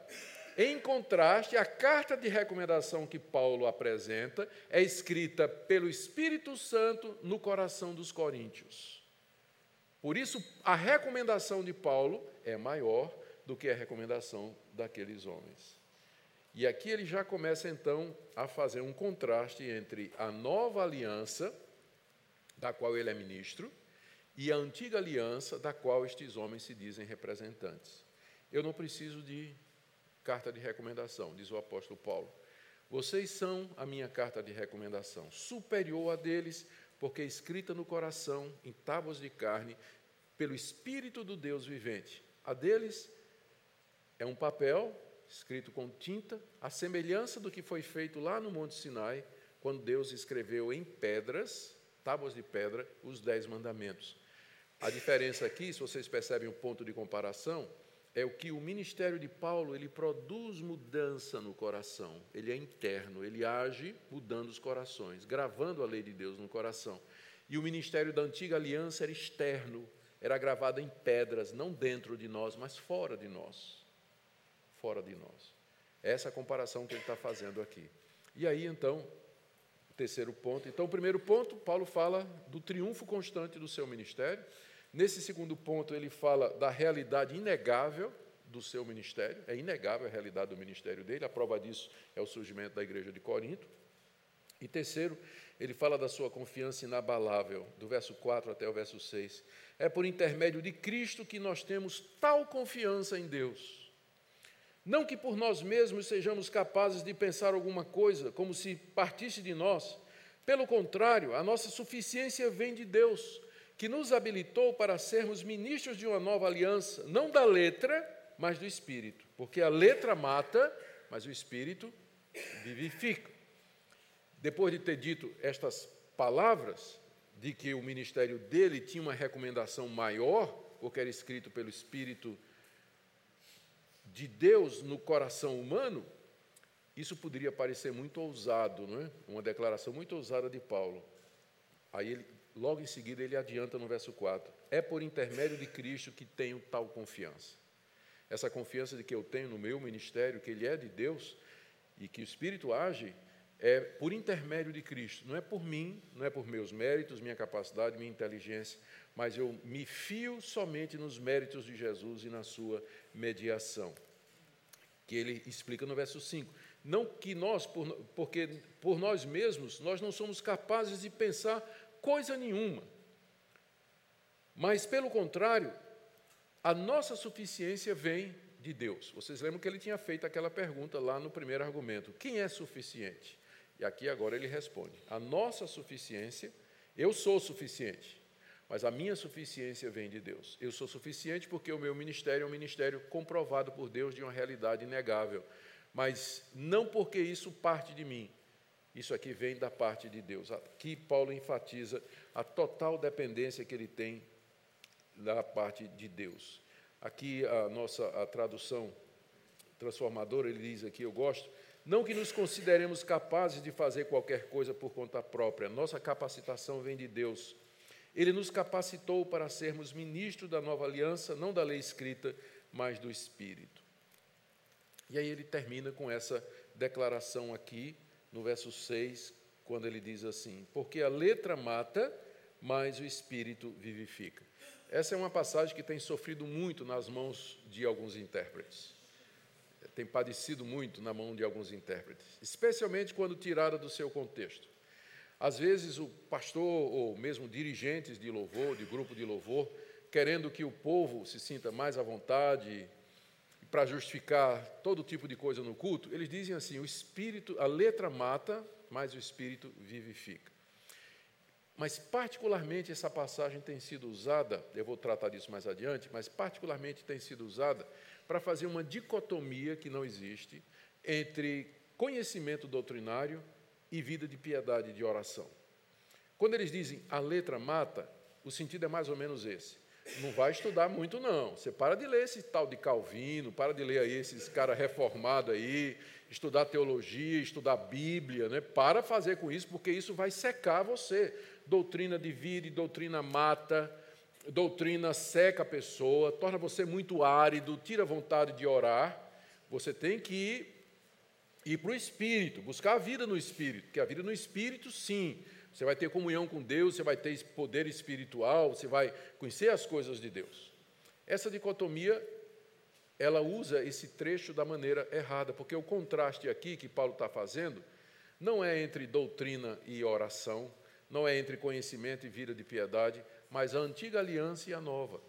Em contraste, a carta de recomendação que Paulo apresenta é escrita pelo Espírito Santo no coração dos coríntios. Por isso, a recomendação de Paulo é maior do que a recomendação daqueles homens. E aqui ele já começa então a fazer um contraste entre a nova aliança, da qual ele é ministro, e a antiga aliança, da qual estes homens se dizem representantes. Eu não preciso de carta de recomendação, diz o apóstolo Paulo. Vocês são a minha carta de recomendação, superior a deles, porque é escrita no coração, em tábuas de carne, pelo Espírito do Deus vivente. A deles é um papel escrito com tinta, a semelhança do que foi feito lá no Monte Sinai, quando Deus escreveu em pedras, tábuas de pedra, os dez mandamentos. A diferença aqui, se vocês percebem o ponto de comparação, é o que o ministério de Paulo ele produz mudança no coração. Ele é interno, ele age mudando os corações, gravando a lei de Deus no coração. E o ministério da antiga aliança era externo, era gravado em pedras, não dentro de nós, mas fora de nós fora de nós. Essa é a comparação que ele está fazendo aqui. E aí, então, terceiro ponto. Então, o primeiro ponto, Paulo fala do triunfo constante do seu ministério. Nesse segundo ponto, ele fala da realidade inegável do seu ministério. É inegável a realidade do ministério dele. A prova disso é o surgimento da igreja de Corinto. E terceiro, ele fala da sua confiança inabalável, do verso 4 até o verso 6. É por intermédio de Cristo que nós temos tal confiança em Deus não que por nós mesmos sejamos capazes de pensar alguma coisa como se partisse de nós. Pelo contrário, a nossa suficiência vem de Deus, que nos habilitou para sermos ministros de uma nova aliança, não da letra, mas do espírito. Porque a letra mata, mas o espírito vivifica. Depois de ter dito estas palavras, de que o ministério dele tinha uma recomendação maior, porque era escrito pelo Espírito de Deus no coração humano, isso poderia parecer muito ousado, não é? Uma declaração muito ousada de Paulo. Aí ele logo em seguida ele adianta no verso 4: É por intermédio de Cristo que tenho tal confiança. Essa confiança de que eu tenho no meu ministério, que ele é de Deus e que o Espírito age, é por intermédio de Cristo. Não é por mim, não é por meus méritos, minha capacidade, minha inteligência, mas eu me fio somente nos méritos de Jesus e na sua mediação. Que ele explica no verso 5. Não que nós, por, porque por nós mesmos, nós não somos capazes de pensar coisa nenhuma. Mas, pelo contrário, a nossa suficiência vem de Deus. Vocês lembram que ele tinha feito aquela pergunta lá no primeiro argumento: quem é suficiente? E aqui agora ele responde: a nossa suficiência, eu sou suficiente, mas a minha suficiência vem de Deus. Eu sou suficiente porque o meu ministério é um ministério comprovado por Deus de uma realidade inegável, mas não porque isso parte de mim. Isso aqui vem da parte de Deus. Aqui Paulo enfatiza a total dependência que ele tem da parte de Deus. Aqui a nossa a tradução transformadora, ele diz aqui, eu gosto, não que nos consideremos capazes de fazer qualquer coisa por conta própria, nossa capacitação vem de Deus. Ele nos capacitou para sermos ministros da nova aliança, não da lei escrita, mas do Espírito. E aí ele termina com essa declaração aqui, no verso 6, quando ele diz assim: Porque a letra mata, mas o Espírito vivifica. Essa é uma passagem que tem sofrido muito nas mãos de alguns intérpretes tem padecido muito na mão de alguns intérpretes, especialmente quando tirada do seu contexto. Às vezes, o pastor ou mesmo dirigentes de louvor, de grupo de louvor, querendo que o povo se sinta mais à vontade, para justificar todo tipo de coisa no culto, eles dizem assim: o espírito, a letra mata, mas o espírito vivifica. Mas, particularmente, essa passagem tem sido usada, eu vou tratar disso mais adiante, mas, particularmente, tem sido usada para fazer uma dicotomia que não existe entre conhecimento doutrinário e vida de piedade de oração. Quando eles dizem a letra mata, o sentido é mais ou menos esse. Não vai estudar muito, não. Você para de ler esse tal de Calvino, para de ler aí esses caras reformados aí, estudar teologia, estudar Bíblia, né? Para fazer com isso, porque isso vai secar você. Doutrina divide, doutrina mata, doutrina seca a pessoa, torna você muito árido, tira a vontade de orar. Você tem que ir, ir para o Espírito, buscar a vida no Espírito, porque a vida no Espírito, sim, você vai ter comunhão com Deus, você vai ter poder espiritual, você vai conhecer as coisas de Deus. Essa dicotomia, ela usa esse trecho da maneira errada, porque o contraste aqui que Paulo está fazendo não é entre doutrina e oração, não é entre conhecimento e vida de piedade, mas a antiga aliança e a nova.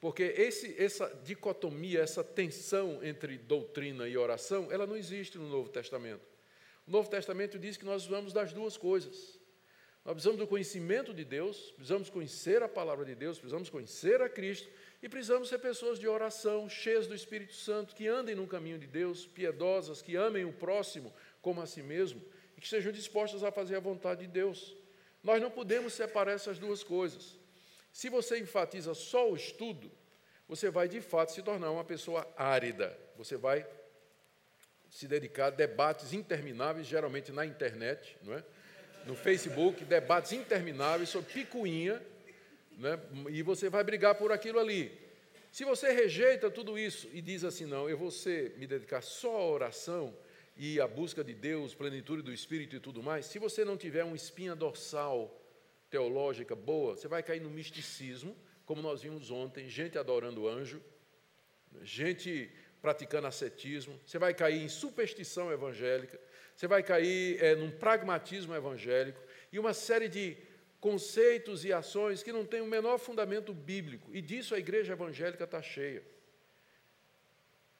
Porque esse, essa dicotomia, essa tensão entre doutrina e oração, ela não existe no Novo Testamento. O Novo Testamento diz que nós precisamos das duas coisas. Nós precisamos do conhecimento de Deus, precisamos conhecer a palavra de Deus, precisamos conhecer a Cristo e precisamos ser pessoas de oração, cheias do Espírito Santo, que andem no caminho de Deus, piedosas, que amem o próximo como a si mesmo e que estejam dispostas a fazer a vontade de Deus. Nós não podemos separar essas duas coisas. Se você enfatiza só o estudo, você vai de fato se tornar uma pessoa árida. Você vai se dedicar a debates intermináveis, geralmente na internet, não é? no Facebook, debates intermináveis sobre picuinha, né? e você vai brigar por aquilo ali. Se você rejeita tudo isso e diz assim, não, eu vou ser, me dedicar só à oração, e a busca de Deus, plenitude do Espírito e tudo mais, se você não tiver uma espinha dorsal teológica boa, você vai cair no misticismo, como nós vimos ontem, gente adorando anjo, gente praticando ascetismo, você vai cair em superstição evangélica, você vai cair é, num pragmatismo evangélico e uma série de conceitos e ações que não têm o menor fundamento bíblico, e disso a igreja evangélica está cheia.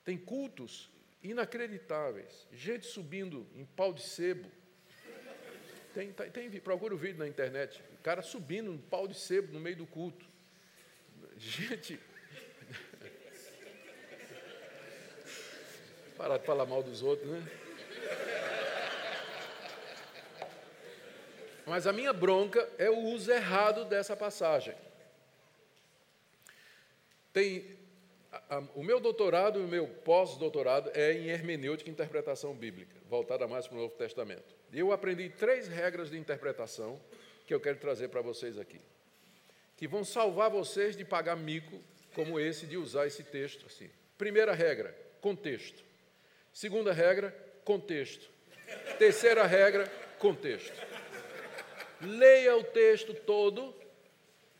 Tem cultos inacreditáveis. Gente subindo em pau de sebo. Tem, tem, tem, procura o vídeo na internet. O cara subindo em pau de sebo no meio do culto. Gente. Parar de falar mal dos outros, né? Mas a minha bronca é o uso errado dessa passagem. Tem o meu doutorado e o meu pós-doutorado é em hermenêutica e interpretação bíblica, voltada mais para o Novo Testamento. E eu aprendi três regras de interpretação que eu quero trazer para vocês aqui, que vão salvar vocês de pagar mico como esse de usar esse texto assim. Primeira regra, contexto. Segunda regra, contexto. Terceira regra, contexto. Leia o texto todo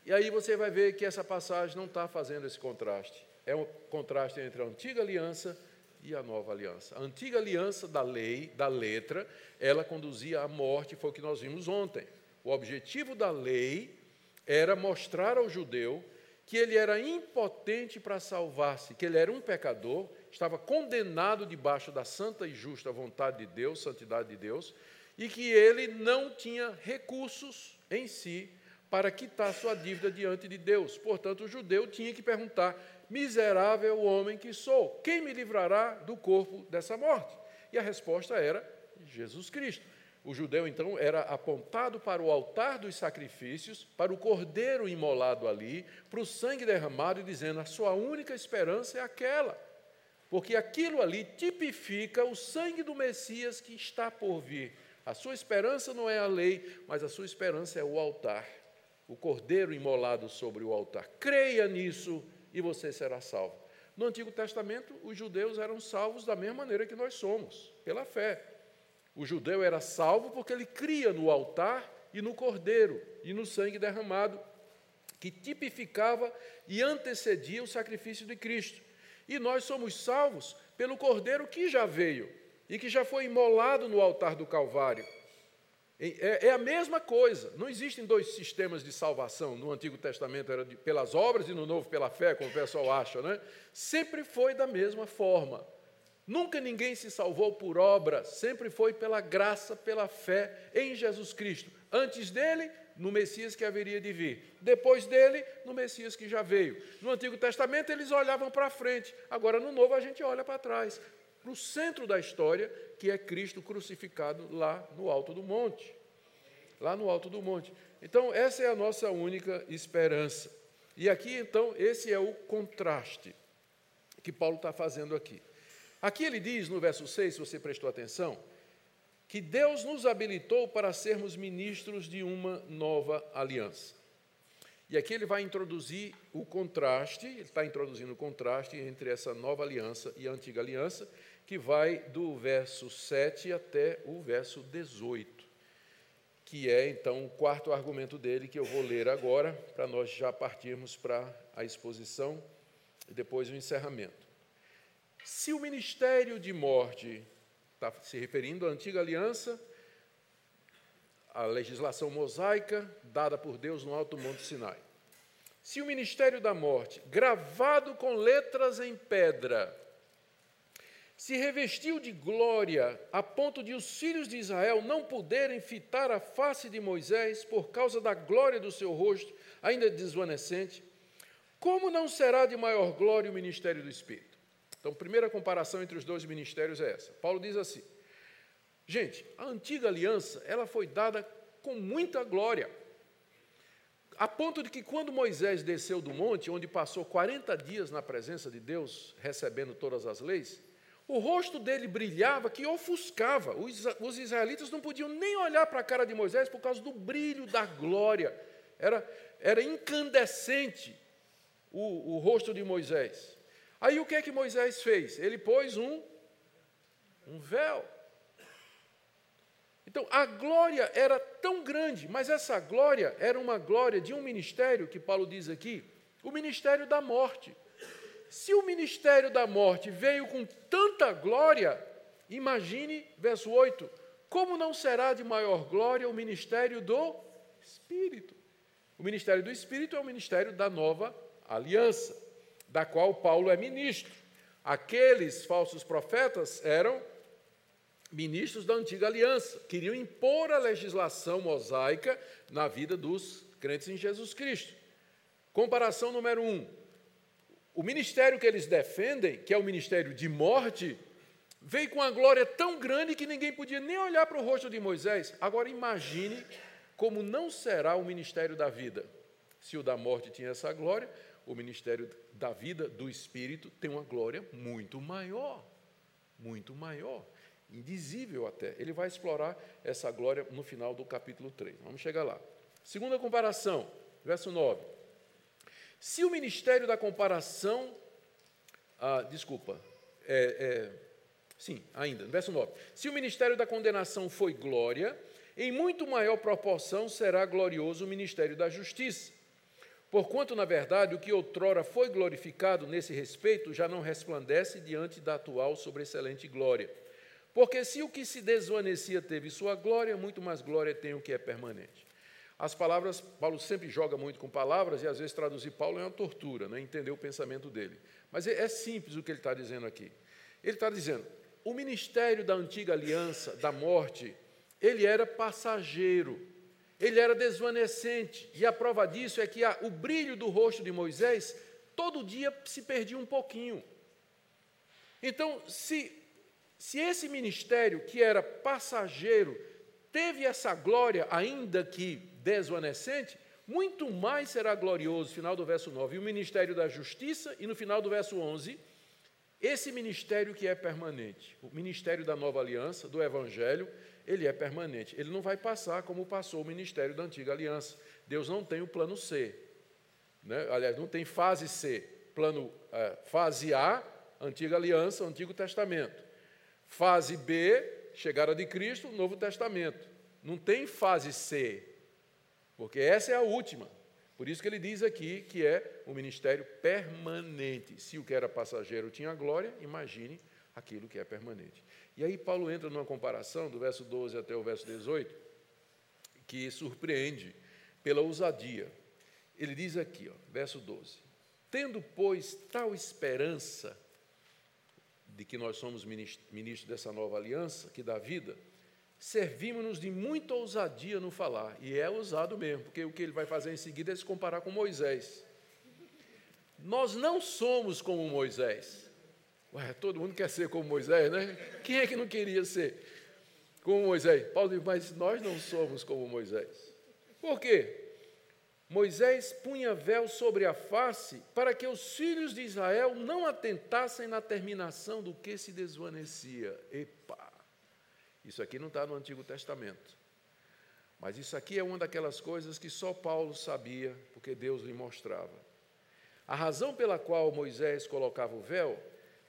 e aí você vai ver que essa passagem não está fazendo esse contraste. É um contraste entre a antiga aliança e a nova aliança. A antiga aliança da lei, da letra, ela conduzia à morte, foi o que nós vimos ontem. O objetivo da lei era mostrar ao judeu que ele era impotente para salvar-se, que ele era um pecador, estava condenado debaixo da santa e justa vontade de Deus, santidade de Deus, e que ele não tinha recursos em si para quitar sua dívida diante de Deus. Portanto, o judeu tinha que perguntar: Miserável homem que sou, quem me livrará do corpo dessa morte? E a resposta era Jesus Cristo. O judeu, então, era apontado para o altar dos sacrifícios, para o cordeiro imolado ali, para o sangue derramado, e dizendo: a sua única esperança é aquela. Porque aquilo ali tipifica o sangue do Messias que está por vir. A sua esperança não é a lei, mas a sua esperança é o altar o cordeiro imolado sobre o altar. Creia nisso e você será salvo. No Antigo Testamento, os judeus eram salvos da mesma maneira que nós somos, pela fé. O judeu era salvo porque ele cria no altar e no cordeiro e no sangue derramado, que tipificava e antecedia o sacrifício de Cristo. E nós somos salvos pelo cordeiro que já veio e que já foi imolado no altar do Calvário. É, é, a mesma coisa. Não existem dois sistemas de salvação. No Antigo Testamento era de, pelas obras e no Novo pela fé, como o pessoal acha. Né? Sempre foi da mesma forma. Nunca ninguém se salvou por obra, sempre foi pela graça, pela fé em Jesus Cristo. Antes dele, no Messias que haveria de vir. Depois dele, no Messias que já veio. No Antigo Testamento, eles olhavam para frente. Agora, no Novo, a gente olha para trás para o centro da história, que é Cristo crucificado lá no alto do monte. Lá no alto do monte. Então, essa é a nossa única esperança. E aqui, então, esse é o contraste que Paulo está fazendo aqui. Aqui ele diz, no verso 6, se você prestou atenção, que Deus nos habilitou para sermos ministros de uma nova aliança. E aqui ele vai introduzir o contraste, ele está introduzindo o contraste entre essa nova aliança e a antiga aliança, que vai do verso 7 até o verso 18, que é então o quarto argumento dele que eu vou ler agora, para nós já partirmos para a exposição e depois o encerramento. Se o ministério de morte está se referindo à antiga aliança, a legislação mosaica dada por Deus no alto monte Sinai. Se o ministério da morte, gravado com letras em pedra, se revestiu de glória a ponto de os filhos de Israel não poderem fitar a face de Moisés por causa da glória do seu rosto, ainda desvanecente, como não será de maior glória o ministério do Espírito? Então, primeira comparação entre os dois ministérios é essa. Paulo diz assim: Gente, a antiga aliança, ela foi dada com muita glória. A ponto de que quando Moisés desceu do monte, onde passou 40 dias na presença de Deus, recebendo todas as leis, o rosto dele brilhava que ofuscava. Os, os israelitas não podiam nem olhar para a cara de Moisés por causa do brilho da glória. Era, era incandescente o, o rosto de Moisés. Aí o que é que Moisés fez? Ele pôs um, um véu. Então, a glória era tão grande, mas essa glória era uma glória de um ministério que Paulo diz aqui, o ministério da morte. Se o ministério da morte veio com tanta glória, imagine, verso 8, como não será de maior glória o ministério do Espírito? O ministério do Espírito é o ministério da nova aliança, da qual Paulo é ministro. Aqueles falsos profetas eram ministros da antiga aliança, queriam impor a legislação mosaica na vida dos crentes em Jesus Cristo. Comparação número um: o ministério que eles defendem, que é o ministério de morte, veio com uma glória tão grande que ninguém podia nem olhar para o rosto de Moisés. Agora imagine como não será o ministério da vida. Se o da morte tinha essa glória, o ministério da vida, do Espírito, tem uma glória muito maior. Muito maior. Indizível até. Ele vai explorar essa glória no final do capítulo 3. Vamos chegar lá. Segunda comparação, verso 9. Se o ministério da comparação. Ah, desculpa. É, é, sim, ainda, verso 9. Se o ministério da condenação foi glória, em muito maior proporção será glorioso o ministério da justiça. Porquanto, na verdade, o que outrora foi glorificado nesse respeito já não resplandece diante da atual sobreexcelente glória. Porque se o que se desvanecia teve sua glória, muito mais glória tem o que é permanente. As palavras, Paulo sempre joga muito com palavras e às vezes traduzir Paulo é uma tortura, né? entender o pensamento dele. Mas é, é simples o que ele está dizendo aqui. Ele está dizendo: o ministério da antiga aliança, da morte, ele era passageiro, ele era desvanecente. E a prova disso é que a, o brilho do rosto de Moisés todo dia se perdia um pouquinho. Então, se se esse ministério, que era passageiro, teve essa glória, ainda que desvanecente, muito mais será glorioso, final do verso 9, e o ministério da justiça, e no final do verso 11, esse ministério que é permanente, o ministério da nova aliança, do evangelho, ele é permanente. Ele não vai passar como passou o ministério da antiga aliança. Deus não tem o plano C. Né? Aliás, não tem fase C. Plano, é, fase A, antiga aliança, antigo testamento. Fase B, chegada de Cristo, Novo Testamento. Não tem fase C, porque essa é a última. Por isso que ele diz aqui que é um ministério permanente. Se o que era passageiro tinha glória, imagine aquilo que é permanente. E aí Paulo entra numa comparação do verso 12 até o verso 18, que surpreende pela ousadia. Ele diz aqui, ó, verso 12: Tendo, pois, tal esperança, de que nós somos ministros dessa nova aliança, que dá vida, servimos-nos de muita ousadia no falar. E é ousado mesmo, porque o que ele vai fazer em seguida é se comparar com Moisés. Nós não somos como Moisés. Ué, todo mundo quer ser como Moisés, né? Quem é que não queria ser como Moisés? Paulo diz, mas nós não somos como Moisés. Por quê? Moisés punha véu sobre a face para que os filhos de Israel não atentassem na terminação do que se desvanecia. Epa! Isso aqui não está no Antigo Testamento. Mas isso aqui é uma daquelas coisas que só Paulo sabia, porque Deus lhe mostrava. A razão pela qual Moisés colocava o véu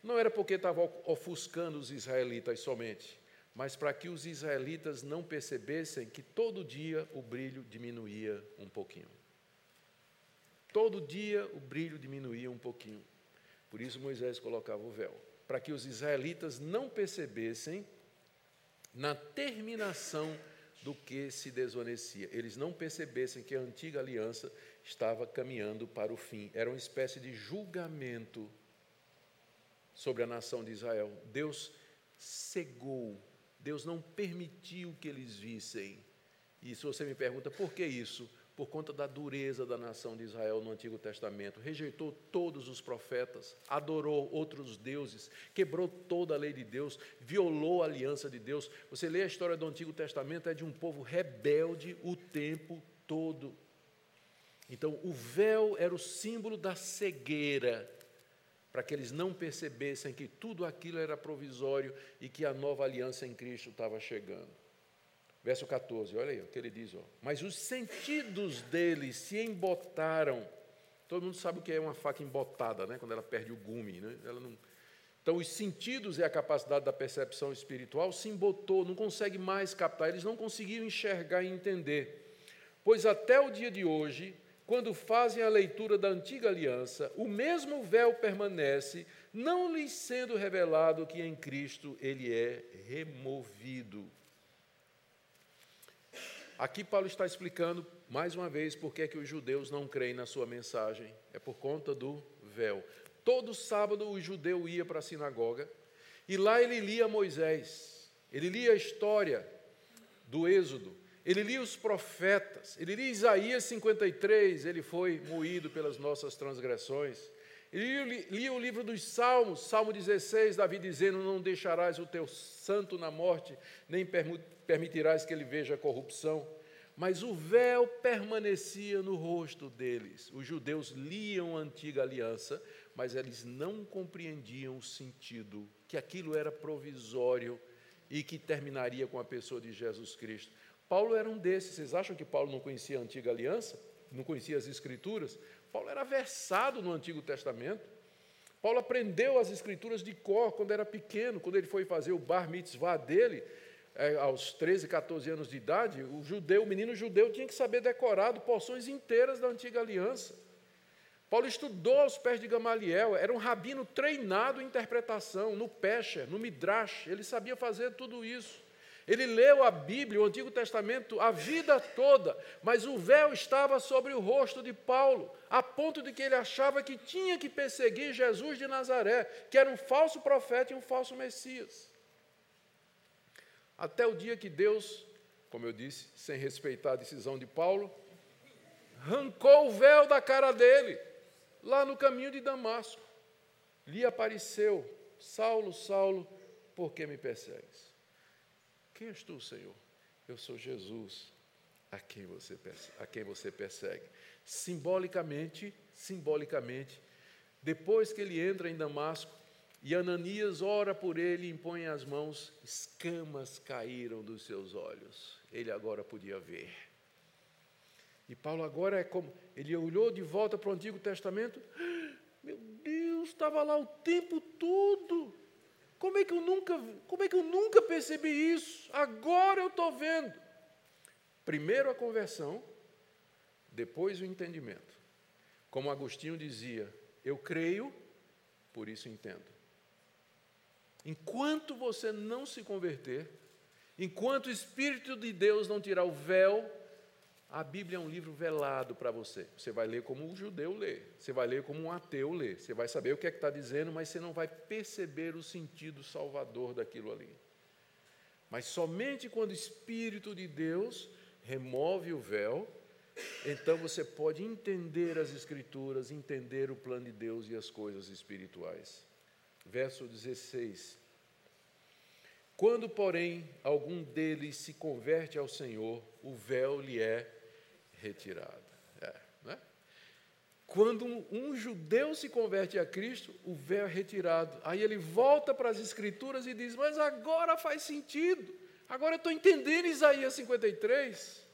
não era porque estava ofuscando os israelitas somente, mas para que os israelitas não percebessem que todo dia o brilho diminuía um pouquinho. Todo dia o brilho diminuía um pouquinho. Por isso Moisés colocava o véu, para que os israelitas não percebessem na terminação do que se desvanecia. Eles não percebessem que a antiga aliança estava caminhando para o fim. Era uma espécie de julgamento sobre a nação de Israel. Deus cegou, Deus não permitiu que eles vissem. E se você me pergunta por que isso, por conta da dureza da nação de Israel no Antigo Testamento, rejeitou todos os profetas, adorou outros deuses, quebrou toda a lei de Deus, violou a aliança de Deus. Você lê a história do Antigo Testamento, é de um povo rebelde o tempo todo. Então, o véu era o símbolo da cegueira, para que eles não percebessem que tudo aquilo era provisório e que a nova aliança em Cristo estava chegando. Verso 14, olha aí o que ele diz. Ó. Mas os sentidos deles se embotaram. Todo mundo sabe o que é uma faca embotada, né? quando ela perde o gume. Né? Ela não... Então, os sentidos e a capacidade da percepção espiritual se embotou, não consegue mais captar, eles não conseguiram enxergar e entender. Pois até o dia de hoje, quando fazem a leitura da antiga aliança, o mesmo véu permanece, não lhes sendo revelado que em Cristo ele é removido. Aqui Paulo está explicando, mais uma vez, por que, é que os judeus não creem na sua mensagem. É por conta do véu. Todo sábado o judeu ia para a sinagoga e lá ele lia Moisés, ele lia a história do Êxodo, ele lia os profetas, ele lia Isaías 53, ele foi moído pelas nossas transgressões. Ele lia o livro dos Salmos, Salmo 16, Davi dizendo: Não deixarás o teu santo na morte, nem permitirás que ele veja a corrupção. Mas o véu permanecia no rosto deles. Os judeus liam a antiga aliança, mas eles não compreendiam o sentido, que aquilo era provisório e que terminaria com a pessoa de Jesus Cristo. Paulo era um desses. Vocês acham que Paulo não conhecia a antiga aliança? Não conhecia as escrituras? Paulo era versado no Antigo Testamento. Paulo aprendeu as escrituras de cor quando era pequeno, quando ele foi fazer o bar mitzvah dele, é, aos 13, 14 anos de idade, o judeu, o menino judeu tinha que saber decorado porções inteiras da antiga aliança. Paulo estudou aos pés de Gamaliel, era um rabino treinado em interpretação, no Pesher, no Midrash, ele sabia fazer tudo isso. Ele leu a Bíblia, o Antigo Testamento, a vida toda, mas o véu estava sobre o rosto de Paulo, a ponto de que ele achava que tinha que perseguir Jesus de Nazaré, que era um falso profeta e um falso Messias. Até o dia que Deus, como eu disse, sem respeitar a decisão de Paulo, arrancou o véu da cara dele, lá no caminho de Damasco. Lhe apareceu: Saulo, Saulo, por que me persegues? Quem és tu, Senhor? Eu sou Jesus, a quem você persegue. A quem você persegue. Simbolicamente, simbolicamente, depois que ele entra em Damasco e Ananias ora por ele e impõe as mãos, escamas caíram dos seus olhos. Ele agora podia ver. E Paulo agora é como ele olhou de volta para o Antigo Testamento. Meu Deus, estava lá o tempo todo. Como é que eu nunca, como é que eu nunca percebi isso? Agora eu estou vendo. Primeiro a conversão, depois o entendimento. Como Agostinho dizia, eu creio, por isso entendo. Enquanto você não se converter, enquanto o Espírito de Deus não tirar o véu a Bíblia é um livro velado para você. Você vai ler como um judeu lê, você vai ler como um ateu lê, você vai saber o que é que está dizendo, mas você não vai perceber o sentido salvador daquilo ali. Mas somente quando o Espírito de Deus remove o véu, então você pode entender as Escrituras, entender o plano de Deus e as coisas espirituais. Verso 16. Quando, porém, algum deles se converte ao Senhor, o véu lhe é retirada. É, né? Quando um, um, judeu se converte a Cristo, o véu é retirado. Aí ele volta para as Escrituras e diz: Mas agora faz sentido. Agora eu estou entendendo Isaías 53.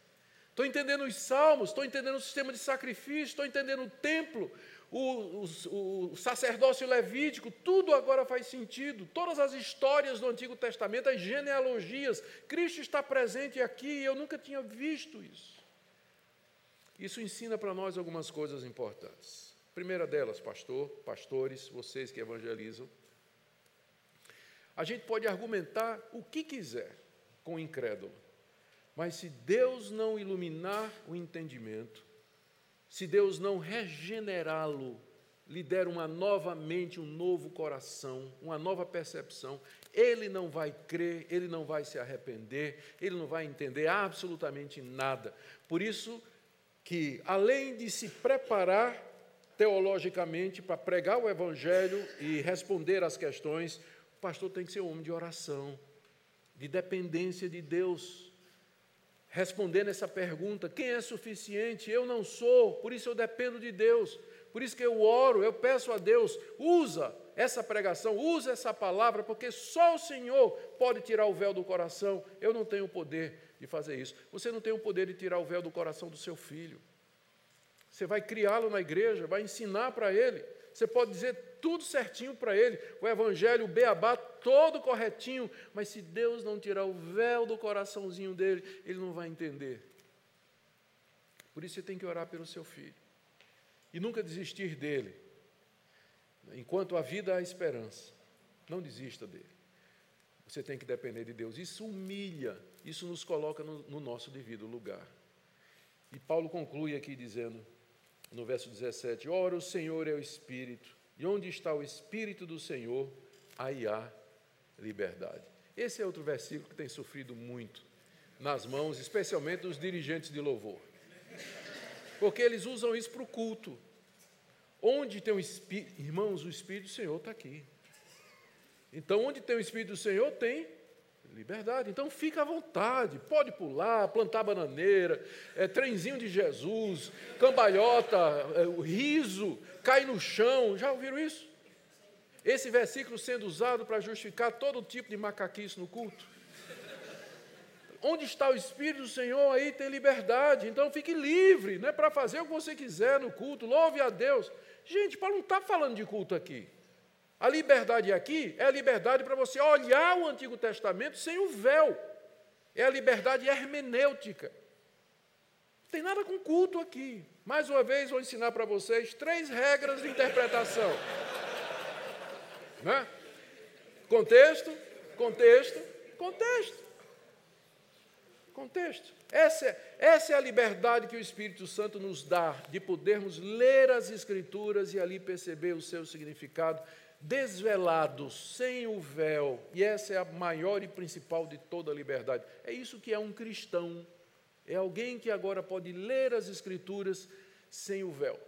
Estou entendendo os salmos, estou entendendo o sistema de sacrifício, estou entendendo o templo, o, o, o, sacerdócio levítico, tudo agora faz sentido. Todas as histórias do Antigo Testamento, as genealogias, Cristo está presente aqui e eu nunca tinha visto isso. Isso ensina para nós algumas coisas importantes. primeira delas, pastor, pastores, vocês que evangelizam. A gente pode argumentar o que quiser com o incrédulo, mas se Deus não iluminar o entendimento, se Deus não regenerá-lo, lhe der uma nova mente, um novo coração, uma nova percepção, ele não vai crer, ele não vai se arrepender, ele não vai entender absolutamente nada. Por isso, que, além de se preparar teologicamente para pregar o Evangelho e responder às questões, o pastor tem que ser um homem de oração, de dependência de Deus. Respondendo essa pergunta: quem é suficiente? Eu não sou, por isso eu dependo de Deus. Por isso que eu oro, eu peço a Deus, usa essa pregação, usa essa palavra, porque só o Senhor pode tirar o véu do coração. Eu não tenho poder de fazer isso. Você não tem o poder de tirar o véu do coração do seu filho. Você vai criá-lo na igreja, vai ensinar para ele. Você pode dizer tudo certinho para ele, o evangelho, o beabá, todo corretinho, mas se Deus não tirar o véu do coraçãozinho dele, ele não vai entender. Por isso você tem que orar pelo seu filho. E nunca desistir dele. Enquanto a vida há esperança, não desista dele. Você tem que depender de Deus. Isso humilha, isso nos coloca no, no nosso devido lugar. E Paulo conclui aqui dizendo, no verso 17: Ora, o Senhor é o Espírito, e onde está o Espírito do Senhor, aí há liberdade. Esse é outro versículo que tem sofrido muito nas mãos, especialmente dos dirigentes de louvor. Porque eles usam isso para o culto. Onde tem o Espírito, irmãos, o Espírito do Senhor está aqui. Então, onde tem o Espírito do Senhor, tem liberdade. Então, fica à vontade, pode pular, plantar bananeira, é, trenzinho de Jesus, cambalhota, é, o riso, cai no chão. Já ouviram isso? Esse versículo sendo usado para justificar todo tipo de macaquice no culto. onde está o Espírito do Senhor, aí tem liberdade. Então fique livre, não é para fazer o que você quiser no culto, louve a Deus. Gente, Paulo não está falando de culto aqui. A liberdade aqui é a liberdade para você olhar o Antigo Testamento sem o véu. É a liberdade hermenêutica. Não tem nada com culto aqui. Mais uma vez, vou ensinar para vocês três regras de interpretação. Né? Contexto, contexto, contexto. Contexto. Essa é, essa é a liberdade que o Espírito Santo nos dá, de podermos ler as Escrituras e ali perceber o seu significado, desvelados, sem o véu. E essa é a maior e principal de toda a liberdade. É isso que é um cristão. É alguém que agora pode ler as Escrituras sem o véu.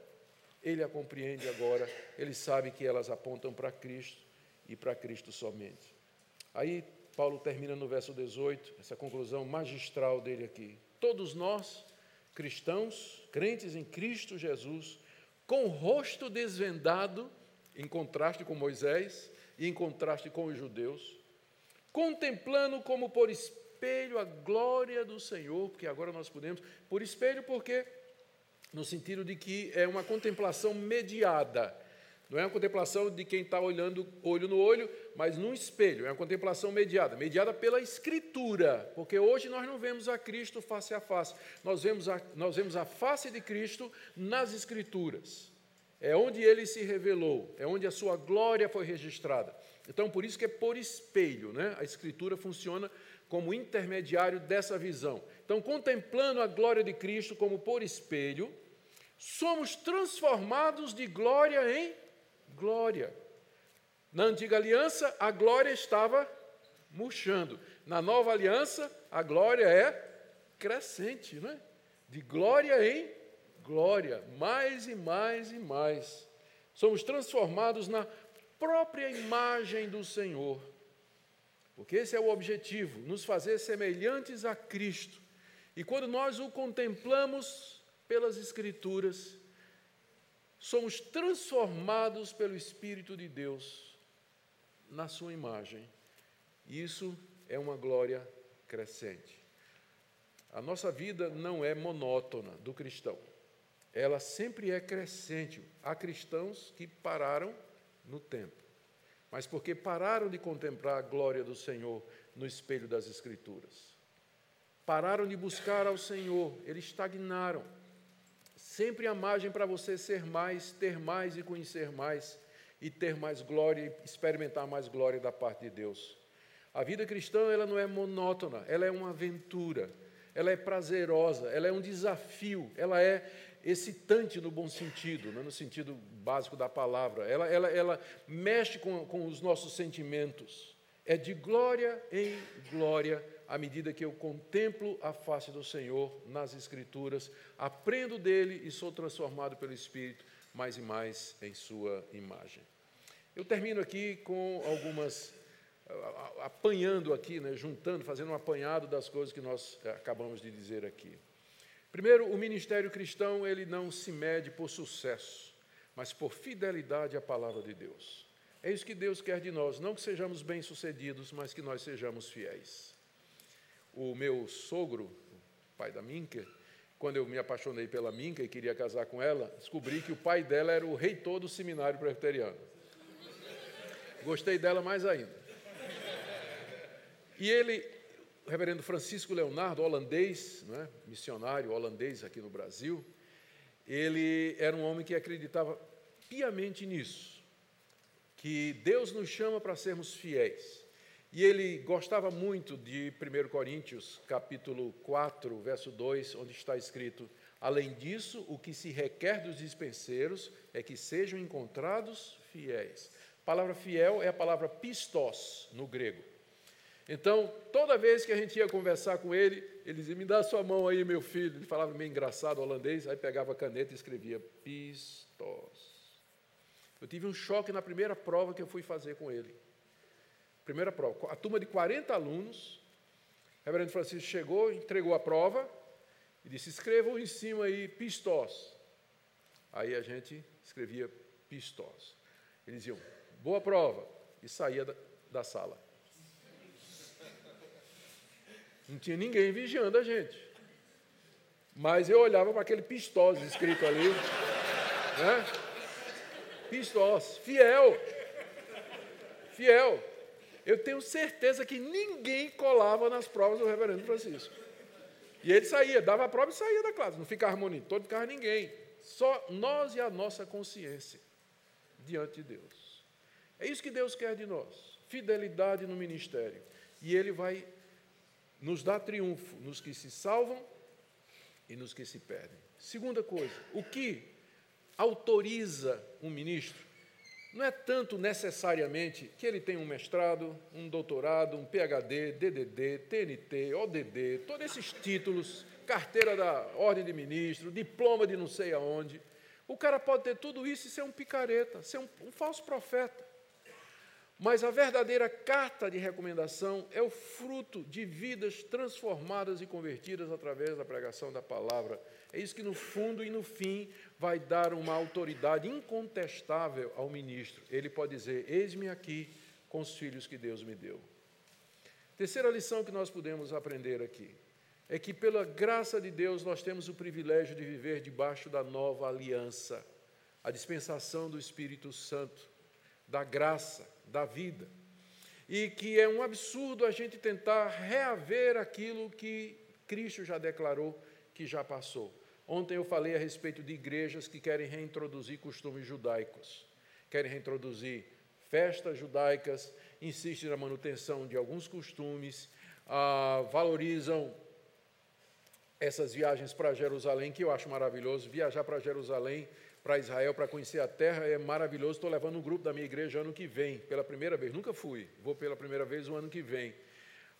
Ele a compreende agora, ele sabe que elas apontam para Cristo e para Cristo somente. Aí Paulo termina no verso 18, essa conclusão magistral dele aqui. Todos nós, cristãos, crentes em Cristo Jesus, com o rosto desvendado, em contraste com Moisés e em contraste com os judeus, contemplando como por espelho a glória do Senhor, porque agora nós podemos, por espelho, porque no sentido de que é uma contemplação mediada não é uma contemplação de quem está olhando olho no olho, mas num espelho. É uma contemplação mediada, mediada pela Escritura, porque hoje nós não vemos a Cristo face a face, nós vemos a, nós vemos a face de Cristo nas Escrituras. É onde ele se revelou, é onde a sua glória foi registrada. Então, por isso que é por espelho, né? A Escritura funciona como intermediário dessa visão. Então, contemplando a glória de Cristo como por espelho, somos transformados de glória em glória. Na antiga aliança, a glória estava murchando. Na nova aliança, a glória é crescente, não é? De glória em glória, mais e mais e mais. Somos transformados na própria imagem do Senhor. Porque esse é o objetivo, nos fazer semelhantes a Cristo. E quando nós o contemplamos pelas Escrituras, somos transformados pelo Espírito de Deus na Sua imagem. Isso é uma glória crescente. A nossa vida não é monótona do cristão. Ela sempre é crescente. Há cristãos que pararam no tempo, mas porque pararam de contemplar a glória do Senhor no espelho das Escrituras. Pararam de buscar ao Senhor, eles estagnaram Sempre a margem para você ser mais, ter mais e conhecer mais, e ter mais glória experimentar mais glória da parte de Deus. A vida cristã ela não é monótona, ela é uma aventura, ela é prazerosa, ela é um desafio, ela é excitante no bom sentido, é no sentido básico da palavra. Ela, ela, ela mexe com, com os nossos sentimentos. É de glória em glória à medida que eu contemplo a face do Senhor nas Escrituras, aprendo dele e sou transformado pelo Espírito mais e mais em Sua imagem. Eu termino aqui com algumas, apanhando aqui, né, juntando, fazendo um apanhado das coisas que nós eh, acabamos de dizer aqui. Primeiro, o ministério cristão ele não se mede por sucesso, mas por fidelidade à palavra de Deus. É isso que Deus quer de nós, não que sejamos bem-sucedidos, mas que nós sejamos fiéis o meu sogro, pai da Minka, quando eu me apaixonei pela Minka e queria casar com ela, descobri que o pai dela era o reitor do seminário presbiteriano. Gostei dela mais ainda. E ele, o reverendo Francisco Leonardo, holandês, né, missionário holandês aqui no Brasil, ele era um homem que acreditava piamente nisso, que Deus nos chama para sermos fiéis. E ele gostava muito de 1 Coríntios, capítulo 4, verso 2, onde está escrito: Além disso, o que se requer dos dispenseiros é que sejam encontrados fiéis. A palavra fiel é a palavra pistos no grego. Então, toda vez que a gente ia conversar com ele, ele dizia: Me dá sua mão aí, meu filho. Ele falava meio engraçado holandês, aí pegava a caneta e escrevia pistos. Eu tive um choque na primeira prova que eu fui fazer com ele. Primeira prova. A turma de 40 alunos, o reverendo Francisco chegou, entregou a prova e disse: escrevam em cima aí pistos. Aí a gente escrevia pistos. Eles diziam: boa prova, e saía da, da sala. Não tinha ninguém vigiando a gente. Mas eu olhava para aquele pistós escrito ali. Né? Pistós, fiel. Fiel. Eu tenho certeza que ninguém colava nas provas do reverendo Francisco. E ele saía, dava a prova e saía da classe. Não ficava monitor, não ficava ninguém. Só nós e a nossa consciência diante de Deus. É isso que Deus quer de nós. Fidelidade no ministério. E Ele vai nos dar triunfo nos que se salvam e nos que se perdem. Segunda coisa, o que autoriza um ministro não é tanto necessariamente que ele tenha um mestrado, um doutorado, um PhD, DDD, TNT, ODD, todos esses títulos, carteira da ordem de ministro, diploma de não sei aonde. O cara pode ter tudo isso e ser um picareta, ser um, um falso profeta. Mas a verdadeira carta de recomendação é o fruto de vidas transformadas e convertidas através da pregação da palavra. É isso que, no fundo e no fim, vai dar uma autoridade incontestável ao ministro. Ele pode dizer: Eis-me aqui com os filhos que Deus me deu. Terceira lição que nós podemos aprender aqui é que, pela graça de Deus, nós temos o privilégio de viver debaixo da nova aliança, a dispensação do Espírito Santo, da graça, da vida. E que é um absurdo a gente tentar reaver aquilo que Cristo já declarou que já passou. Ontem eu falei a respeito de igrejas que querem reintroduzir costumes judaicos, querem reintroduzir festas judaicas, insistem na manutenção de alguns costumes, ah, valorizam essas viagens para Jerusalém, que eu acho maravilhoso. Viajar para Jerusalém, para Israel, para conhecer a terra é maravilhoso. Estou levando um grupo da minha igreja ano que vem, pela primeira vez. Nunca fui, vou pela primeira vez o ano que vem.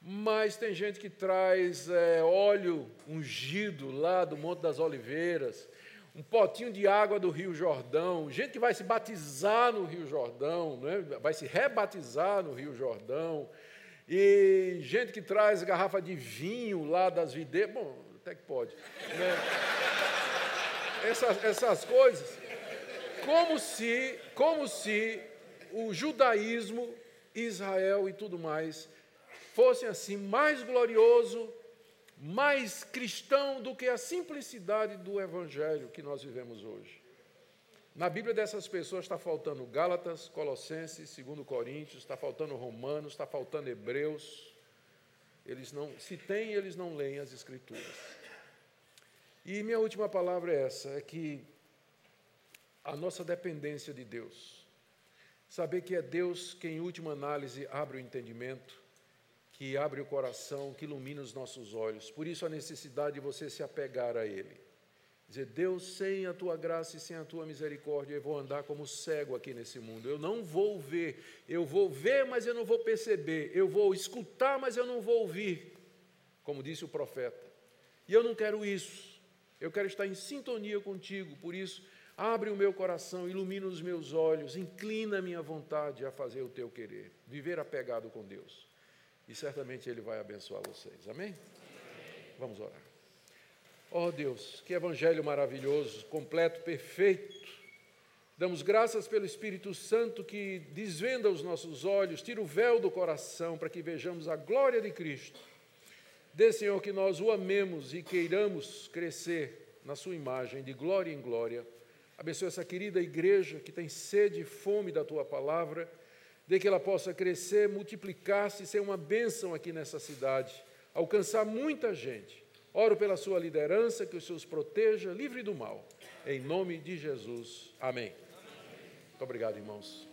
Mas tem gente que traz é, óleo ungido lá do Monte das Oliveiras, um potinho de água do Rio Jordão, gente que vai se batizar no Rio Jordão, né? vai se rebatizar no Rio Jordão, e gente que traz garrafa de vinho lá das videiras, bom, até que pode. Né? Essas, essas coisas, como se, como se o judaísmo, Israel e tudo mais fossem assim mais glorioso, mais cristão do que a simplicidade do evangelho que nós vivemos hoje. Na Bíblia dessas pessoas está faltando Gálatas, Colossenses, 2 Coríntios, está faltando Romanos, está faltando Hebreus. Eles não, se tem, eles não leem as Escrituras. E minha última palavra é essa: é que a nossa dependência de Deus, saber que é Deus quem, em última análise, abre o entendimento, que abre o coração, que ilumina os nossos olhos. Por isso a necessidade de você se apegar a Ele. Dizer, Deus, sem a tua graça e sem a tua misericórdia, eu vou andar como cego aqui nesse mundo. Eu não vou ver. Eu vou ver, mas eu não vou perceber. Eu vou escutar, mas eu não vou ouvir. Como disse o profeta. E eu não quero isso. Eu quero estar em sintonia contigo. Por isso, abre o meu coração, ilumina os meus olhos, inclina a minha vontade a fazer o teu querer. Viver apegado com Deus e certamente Ele vai abençoar vocês. Amém? Vamos orar. Oh Deus, que evangelho maravilhoso, completo, perfeito. Damos graças pelo Espírito Santo que desvenda os nossos olhos, tira o véu do coração para que vejamos a glória de Cristo. Dê, Senhor, que nós o amemos e queiramos crescer na Sua imagem, de glória em glória. Abençoe essa querida igreja que tem sede e fome da Tua palavra de que ela possa crescer, multiplicar-se e ser uma bênção aqui nessa cidade, alcançar muita gente. Oro pela sua liderança, que os seus proteja, livre do mal. Em nome de Jesus. Amém. Muito obrigado, irmãos.